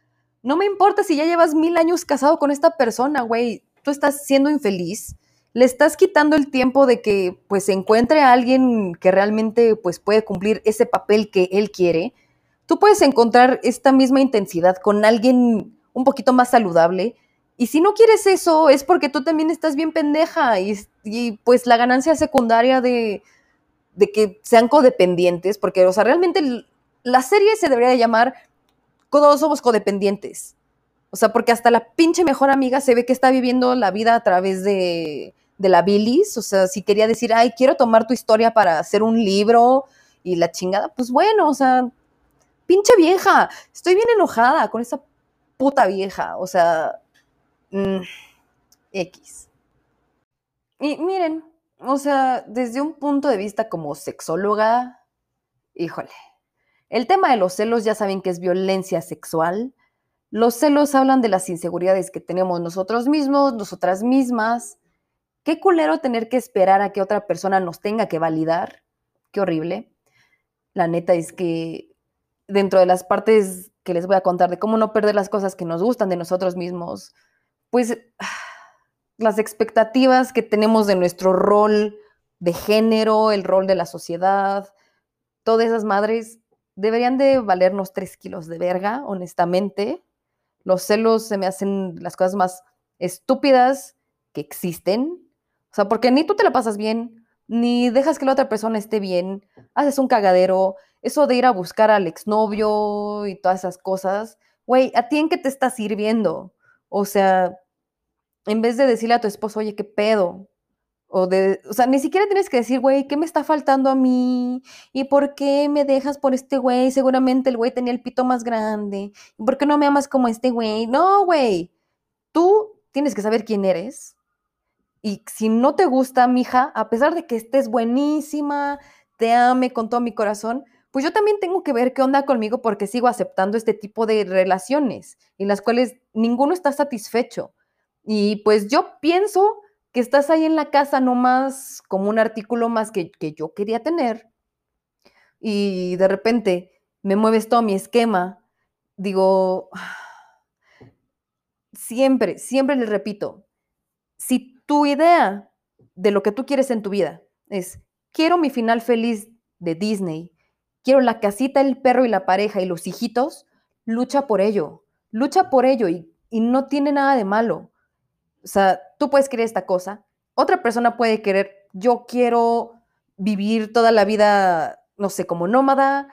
No me importa si ya llevas mil años casado con esta persona, güey. Tú estás siendo infeliz. Le estás quitando el tiempo de que pues se encuentre a alguien que realmente pues puede cumplir ese papel que él quiere. Tú puedes encontrar esta misma intensidad con alguien un poquito más saludable. Y si no quieres eso, es porque tú también estás bien pendeja. Y pues la ganancia secundaria de, de que sean codependientes, porque, o sea, realmente la serie se debería de llamar todos somos codependientes. O sea, porque hasta la pinche mejor amiga se ve que está viviendo la vida a través de, de la bilis. O sea, si quería decir, ay, quiero tomar tu historia para hacer un libro y la chingada, pues bueno, o sea, pinche vieja. Estoy bien enojada con esa puta vieja. O sea, mm, X. Y miren, o sea, desde un punto de vista como sexóloga, híjole, el tema de los celos ya saben que es violencia sexual. Los celos hablan de las inseguridades que tenemos nosotros mismos, nosotras mismas. Qué culero tener que esperar a que otra persona nos tenga que validar. Qué horrible. La neta es que dentro de las partes que les voy a contar de cómo no perder las cosas que nos gustan de nosotros mismos, pues las expectativas que tenemos de nuestro rol de género, el rol de la sociedad, todas esas madres deberían de valernos tres kilos de verga, honestamente. Los celos se me hacen las cosas más estúpidas que existen. O sea, porque ni tú te la pasas bien, ni dejas que la otra persona esté bien, haces un cagadero, eso de ir a buscar al exnovio y todas esas cosas. Güey, ¿a ti en qué te está sirviendo? O sea, en vez de decirle a tu esposo, oye, ¿qué pedo? O, de, o sea, ni siquiera tienes que decir, güey, ¿qué me está faltando a mí? ¿Y por qué me dejas por este güey? Seguramente el güey tenía el pito más grande. ¿Y por qué no me amas como este güey? No, güey. Tú tienes que saber quién eres. Y si no te gusta, mija, a pesar de que estés buenísima, te ame con todo mi corazón, pues yo también tengo que ver qué onda conmigo porque sigo aceptando este tipo de relaciones en las cuales ninguno está satisfecho. Y pues yo pienso que estás ahí en la casa nomás como un artículo más que, que yo quería tener y de repente me mueves todo mi esquema, digo, siempre, siempre les repito, si tu idea de lo que tú quieres en tu vida es, quiero mi final feliz de Disney, quiero la casita, el perro y la pareja y los hijitos, lucha por ello, lucha por ello y, y no tiene nada de malo. O sea, tú puedes querer esta cosa, otra persona puede querer, yo quiero vivir toda la vida, no sé, como nómada,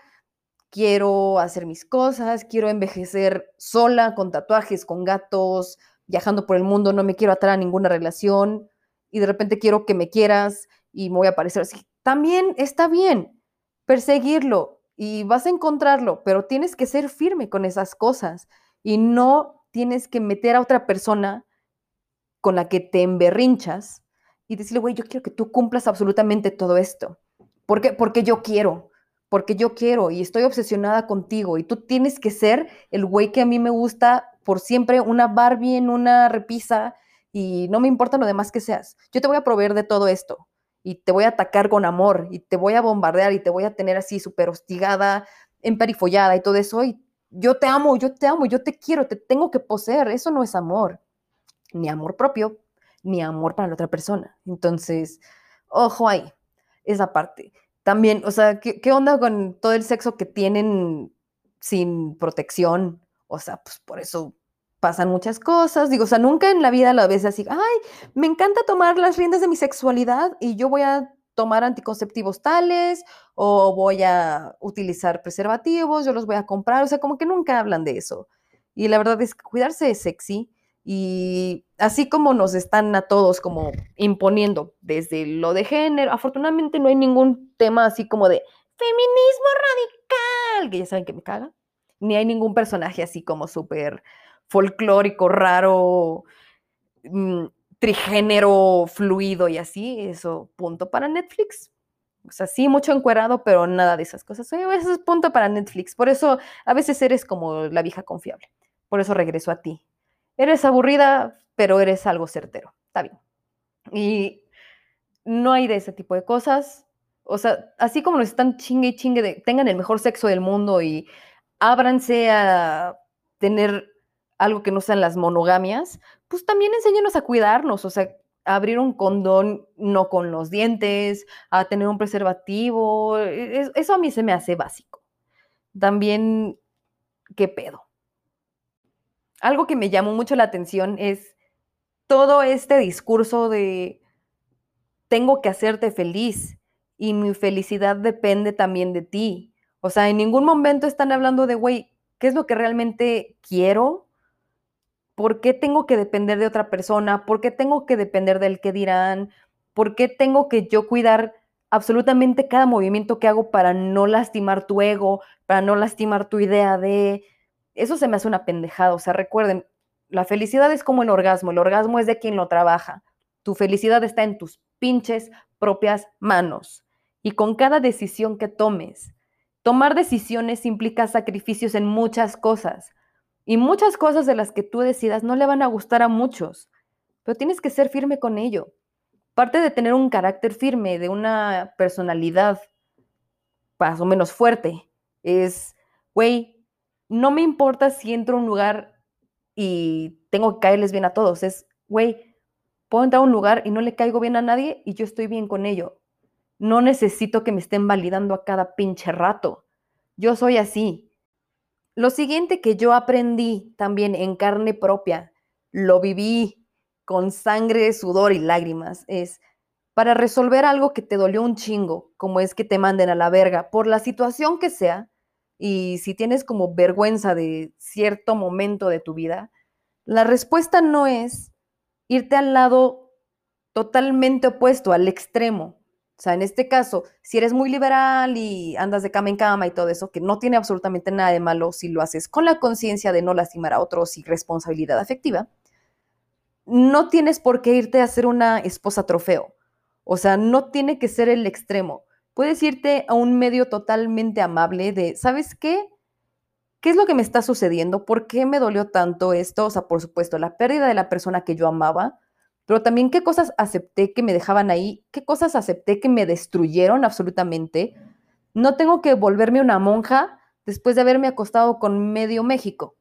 quiero hacer mis cosas, quiero envejecer sola, con tatuajes, con gatos, viajando por el mundo, no me quiero atar a ninguna relación y de repente quiero que me quieras y me voy a parecer así. También está bien perseguirlo y vas a encontrarlo, pero tienes que ser firme con esas cosas y no tienes que meter a otra persona con la que te emberrinchas y decirle, güey, yo quiero que tú cumplas absolutamente todo esto. ¿Por qué? Porque yo quiero, porque yo quiero y estoy obsesionada contigo y tú tienes que ser el güey que a mí me gusta por siempre, una Barbie en una repisa y no me importa lo demás que seas. Yo te voy a proveer de todo esto y te voy a atacar con amor y te voy a bombardear y te voy a tener así súper hostigada, emperifollada y todo eso. Y yo te amo, yo te amo, yo te quiero, te tengo que poseer. Eso no es amor ni amor propio, ni amor para la otra persona. Entonces, ojo ahí, esa parte. También, o sea, ¿qué, ¿qué, onda con todo el sexo que tienen sin protección? O sea, pues por eso pasan muchas cosas. Digo, o sea, nunca en la vida lo ves así, ay, me encanta tomar las riendas de mi sexualidad y yo voy a tomar anticonceptivos tales o voy a utilizar preservativos, yo los voy a comprar, o sea, como que nunca hablan de eso. Y la verdad es que cuidarse es sexy y así como nos están a todos como imponiendo desde lo de género, afortunadamente no hay ningún tema así como de feminismo radical, que ya saben que me caga, ni hay ningún personaje así como súper folclórico, raro, mmm, trigénero, fluido y así, eso punto para Netflix. O sea, sí, mucho encuerado, pero nada de esas cosas. Oye, ese es punto para Netflix. Por eso a veces eres como la vieja confiable. Por eso regreso a ti. Eres aburrida, pero eres algo certero. Está bien. Y no hay de ese tipo de cosas. O sea, así como nos están chingue y chingue de tengan el mejor sexo del mundo y ábranse a tener algo que no sean las monogamias, pues también enséñenos a cuidarnos, o sea, a abrir un condón no con los dientes, a tener un preservativo, e-, eso a mí se me hace básico. También, ¿qué pedo? Algo que me llamó mucho la atención es todo este discurso de tengo que hacerte feliz y mi felicidad depende también de ti. O sea, en ningún momento están hablando de, güey, ¿qué es lo que realmente quiero? ¿Por qué tengo que depender de otra persona? ¿Por qué tengo que depender del que dirán? ¿Por qué tengo que yo cuidar absolutamente cada movimiento que hago para no lastimar tu ego, para no lastimar tu idea de... Eso se me hace una pendejada. O sea, recuerden, la felicidad es como el orgasmo. El orgasmo es de quien lo trabaja. Tu felicidad está en tus pinches propias manos. Y con cada decisión que tomes, tomar decisiones implica sacrificios en muchas cosas. Y muchas cosas de las que tú decidas no le van a gustar a muchos, pero tienes que ser firme con ello. Parte de tener un carácter firme, de una personalidad más o menos fuerte, es, güey, no me importa si entro a un lugar y tengo que caerles bien a todos, es, güey, puedo entrar a un lugar y no le caigo bien a nadie y yo estoy bien con ello. No necesito que me estén validando a cada pinche rato. Yo soy así. Lo siguiente que yo aprendí también en carne propia, lo viví con sangre, sudor y lágrimas, es para resolver algo que te dolió un chingo, como es que te manden a la verga, por la situación que sea, y si tienes como vergüenza de cierto momento de tu vida, la respuesta no es irte al lado totalmente opuesto, al extremo. O sea, en este caso, si eres muy liberal y andas de cama en cama y todo eso, que no tiene absolutamente nada de malo si lo haces con la conciencia de no lastimar a otros y responsabilidad afectiva, no tienes por qué irte a ser una esposa trofeo. O sea, no tiene que ser el extremo. Puedes irte a un medio totalmente amable de, ¿sabes qué? ¿Qué es lo que me está sucediendo? ¿Por qué me dolió tanto esto? O sea, por supuesto, la pérdida de la persona que yo amaba, pero también qué cosas acepté que me dejaban ahí, qué cosas acepté que me destruyeron absolutamente. No tengo que volverme una monja después de haberme acostado con medio México.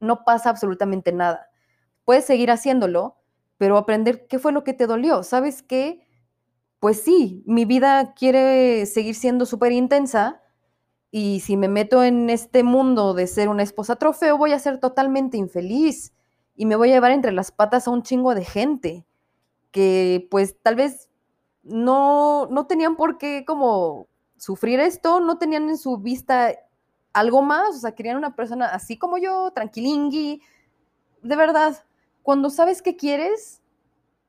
No pasa absolutamente nada. Puedes seguir haciéndolo, pero aprender qué fue lo que te dolió. ¿Sabes qué? Pues sí, mi vida quiere seguir siendo súper intensa y si me meto en este mundo de ser una esposa trofeo, voy a ser totalmente infeliz y me voy a llevar entre las patas a un chingo de gente que pues tal vez no, no tenían por qué como sufrir esto, no tenían en su vista algo más, o sea, querían una persona así como yo, tranquilingui. De verdad, cuando sabes qué quieres,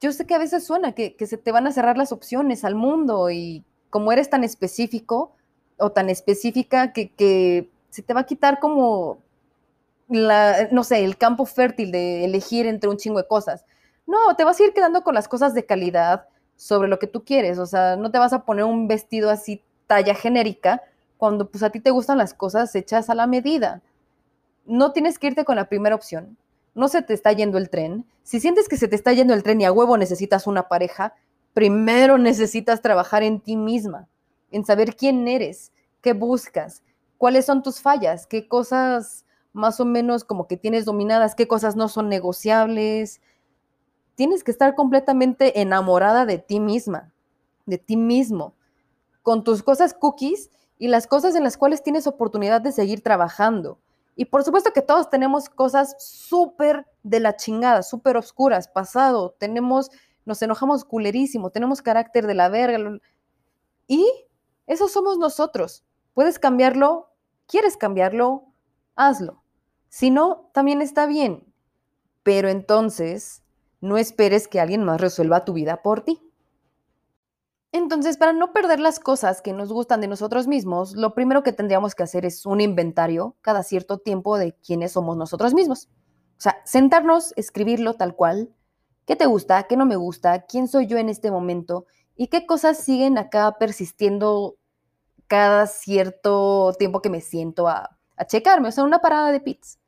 yo sé que a veces suena que, que se te van a cerrar las opciones al mundo y como eres tan específico o tan específica que, que se te va a quitar como no sé, el campo fértil de elegir entre un chingo de cosas. No, te vas a ir quedando con las cosas de calidad sobre lo que tú quieres. O sea, no te vas a poner un vestido así talla genérica cuando pues a ti te gustan las cosas hechas a la medida. No tienes que irte con la primera opción. No se te está yendo el tren. Si sientes que se te está yendo el tren y a huevo necesitas una pareja, primero necesitas trabajar en ti misma, en saber quién eres, qué buscas, cuáles son tus fallas, qué cosas más o menos como que tienes dominadas qué cosas no son negociables. Tienes que estar completamente enamorada de ti misma, de ti mismo, con tus cosas cookies y las cosas en las cuales tienes oportunidad de seguir trabajando. Y por supuesto que todos tenemos cosas súper de la chingada, súper oscuras, pasado, tenemos, nos enojamos culerísimo, tenemos carácter de la verga. Y eso somos nosotros. Puedes cambiarlo, quieres cambiarlo, hazlo. Si no, también está bien. Pero entonces, no esperes que alguien más resuelva tu vida por ti. Entonces, para no perder las cosas que nos gustan de nosotros mismos, lo primero que tendríamos que hacer es un inventario cada cierto tiempo de quiénes somos nosotros mismos. O sea, sentarnos, escribirlo tal cual. ¿Qué te gusta? ¿Qué no me gusta? ¿Quién soy yo en este momento? ¿Y qué cosas siguen acá persistiendo cada cierto tiempo que me siento a, a checarme? O sea, una parada de pits.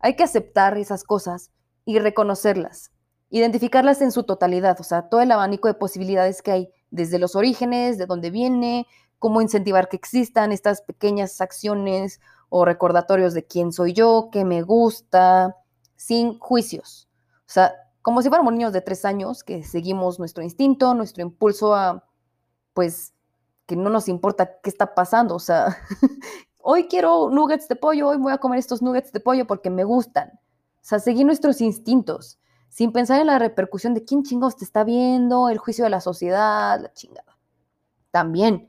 Hay que aceptar esas cosas y reconocerlas, identificarlas en su totalidad, o sea, todo el abanico de posibilidades que hay, desde los orígenes, de dónde viene, cómo incentivar que existan estas pequeñas acciones o recordatorios de quién soy yo, qué me gusta, sin juicios. O sea, como si fuéramos niños de tres años que seguimos nuestro instinto, nuestro impulso a, pues, que no nos importa qué está pasando. O sea, hoy quiero nuggets de pollo, hoy voy a comer estos nuggets de pollo porque me gustan. O sea, seguir nuestros instintos, sin pensar en la repercusión de quién chingados te está viendo, el juicio de la sociedad, la chingada. También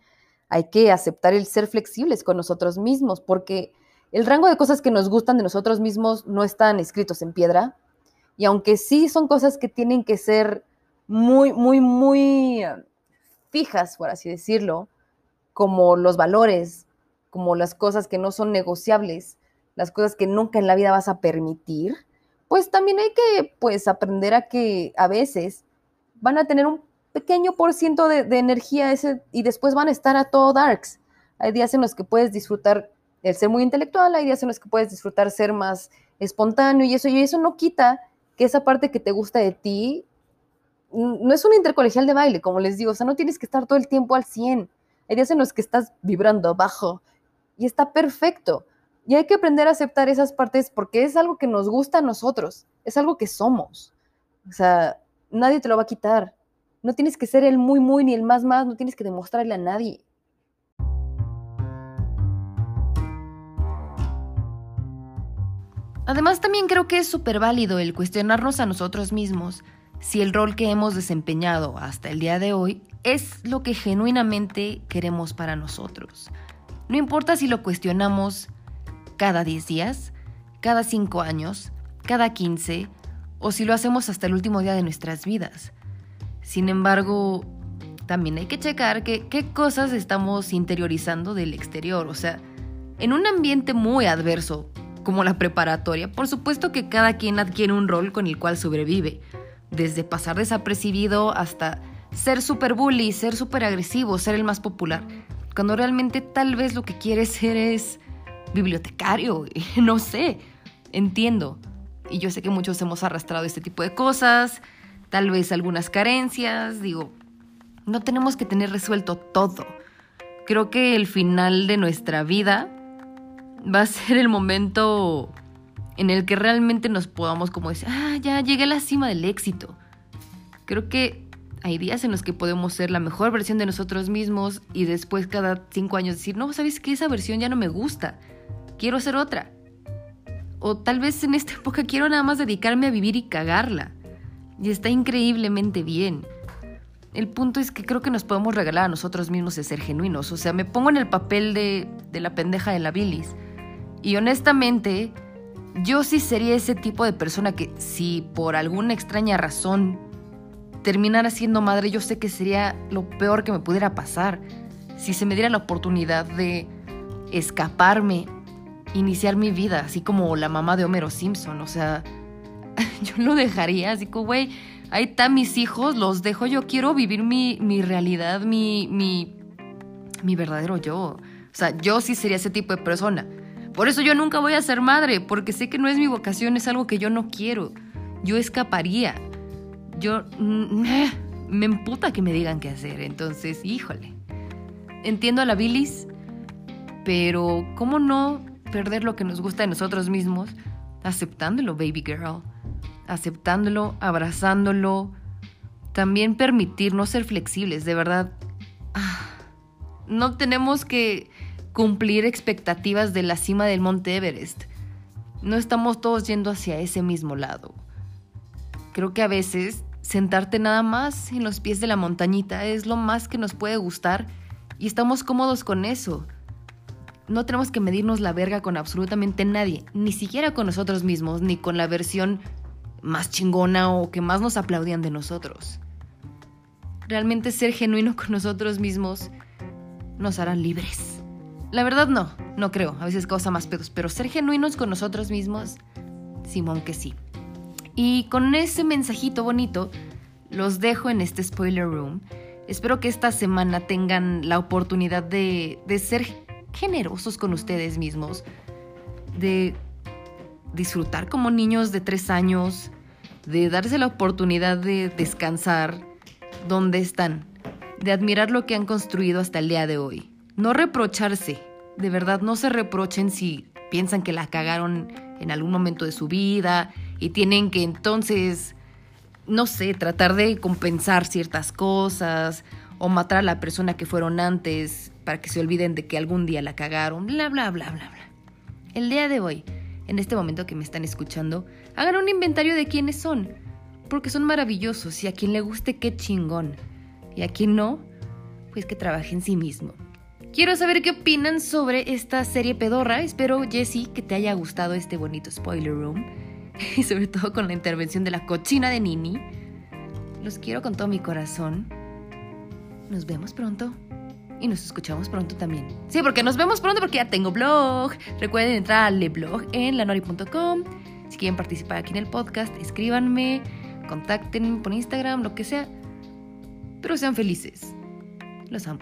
hay que aceptar el ser flexibles con nosotros mismos, porque el rango de cosas que nos gustan de nosotros mismos no están escritos en piedra. Y aunque sí son cosas que tienen que ser muy, muy, muy fijas, por así decirlo, como los valores, como las cosas que no son negociables, las cosas que nunca en la vida vas a permitir, pues también hay que pues aprender a que a veces van a tener un pequeño por ciento de, energía ese, y después van a estar a todo darks. Hay días en los que puedes disfrutar el ser muy intelectual, hay días en los que puedes disfrutar ser más espontáneo y eso, y eso no quita que esa parte que te gusta de ti no es un intercolegial de baile, como les digo, o sea, no tienes que estar todo el tiempo al 100. Hay días en los que estás vibrando bajo y está perfecto. Y hay que aprender a aceptar esas partes porque es algo que nos gusta a nosotros, es algo que somos. O sea, nadie te lo va a quitar. No tienes que ser el muy, muy ni el más, más, no tienes que demostrarle a nadie. Además, también creo que es súper válido el cuestionarnos a nosotros mismos si el rol que hemos desempeñado hasta el día de hoy es lo que genuinamente queremos para nosotros. No importa si lo cuestionamos cada 10 días, cada 5 años, cada 15 o si lo hacemos hasta el último día de nuestras vidas. Sin embargo, también hay que checar qué cosas estamos interiorizando del exterior. O sea, en un ambiente muy adverso, como la preparatoria, por supuesto que cada quien adquiere un rol con el cual sobrevive. Desde pasar desapercibido hasta ser super bully, ser super agresivo, ser el más popular. Cuando realmente tal vez lo que quieres ser es bibliotecario, no sé, entiendo. Y yo sé que muchos hemos arrastrado este tipo de cosas, tal vez algunas carencias, digo, no tenemos que tener resuelto todo. Creo que el final de nuestra vida va a ser el momento en el que realmente nos podamos como decir, ah, ya llegué a la cima del éxito. Creo que hay días en los que podemos ser la mejor versión de nosotros mismos y después cada cinco años decir, no, ¿sabes qué? Esa versión ya no me gusta. Quiero ser otra. O tal vez en esta época quiero nada más dedicarme a vivir y cagarla y está increíblemente bien. El punto es que creo que nos podemos regalar a nosotros mismos de ser genuinos. O sea, me pongo en el papel de, de la pendeja de la bilis. Y honestamente, yo sí sería ese tipo de persona que si por alguna extraña razón terminara siendo madre, yo sé que sería lo peor que me pudiera pasar. Si se me diera la oportunidad de escaparme, iniciar mi vida, así como la mamá de Homero Simpson. O sea, yo lo dejaría así como, güey, ahí están mis hijos, los dejo, yo quiero vivir mi, mi realidad, mi, mi, mi verdadero yo. O sea, yo sí sería ese tipo de persona. Por eso yo nunca voy a ser madre, porque sé que no es mi vocación, es algo que yo no quiero. Yo escaparía. Yo... Mm, me emputa que me digan qué hacer, entonces, híjole. Entiendo a la bilis, pero ¿cómo no perder lo que nos gusta de nosotros mismos aceptándolo, baby girl? aceptándolo, abrazándolo, también permitirnos ser flexibles, de verdad. Ah, no tenemos que cumplir expectativas de la cima del Monte Everest. No estamos todos yendo hacia ese mismo lado. Creo que a veces sentarte nada más en los pies de la montañita es lo más que nos puede gustar y estamos cómodos con eso. No tenemos que medirnos la verga con absolutamente nadie, ni siquiera con nosotros mismos, ni con la versión más chingona o que más nos aplaudían de nosotros. Realmente ser genuino con nosotros mismos nos hará libres. La verdad no, no creo, a veces causa más pedos, pero ser genuinos con nosotros mismos, Simón que sí. Y con ese mensajito bonito, los dejo en este spoiler room, Espero que esta semana tengan la oportunidad de, de ser generosos con ustedes mismos, de disfrutar como niños de tres años, de darse la oportunidad de descansar donde están, de admirar lo que han construido hasta el día de hoy. No reprocharse, de verdad no se reprochen si piensan que la cagaron en algún momento de su vida y tienen que entonces, no sé, tratar de compensar ciertas cosas o matar a la persona que fueron antes para que se olviden de que algún día la cagaron, bla, bla, bla, bla, bla. El día de hoy, en este momento que me están escuchando, hagan un inventario de quiénes son, porque son maravillosos y a quien le guste qué chingón, y a quien no, pues que trabaje en sí mismo. Quiero saber qué opinan sobre esta serie pedorra. Espero, Jessie, que te haya gustado este bonito spoiler room. Y sobre todo con la intervención de la cochina de Nini. Los quiero con todo mi corazón. Nos vemos pronto. Y nos escuchamos pronto también. Sí, porque nos vemos pronto porque ya tengo blog. Recuerden entrar al blog en lanori.com. Si quieren participar aquí en el podcast, escríbanme, contacten por Instagram, lo que sea. Pero sean felices. Los amo.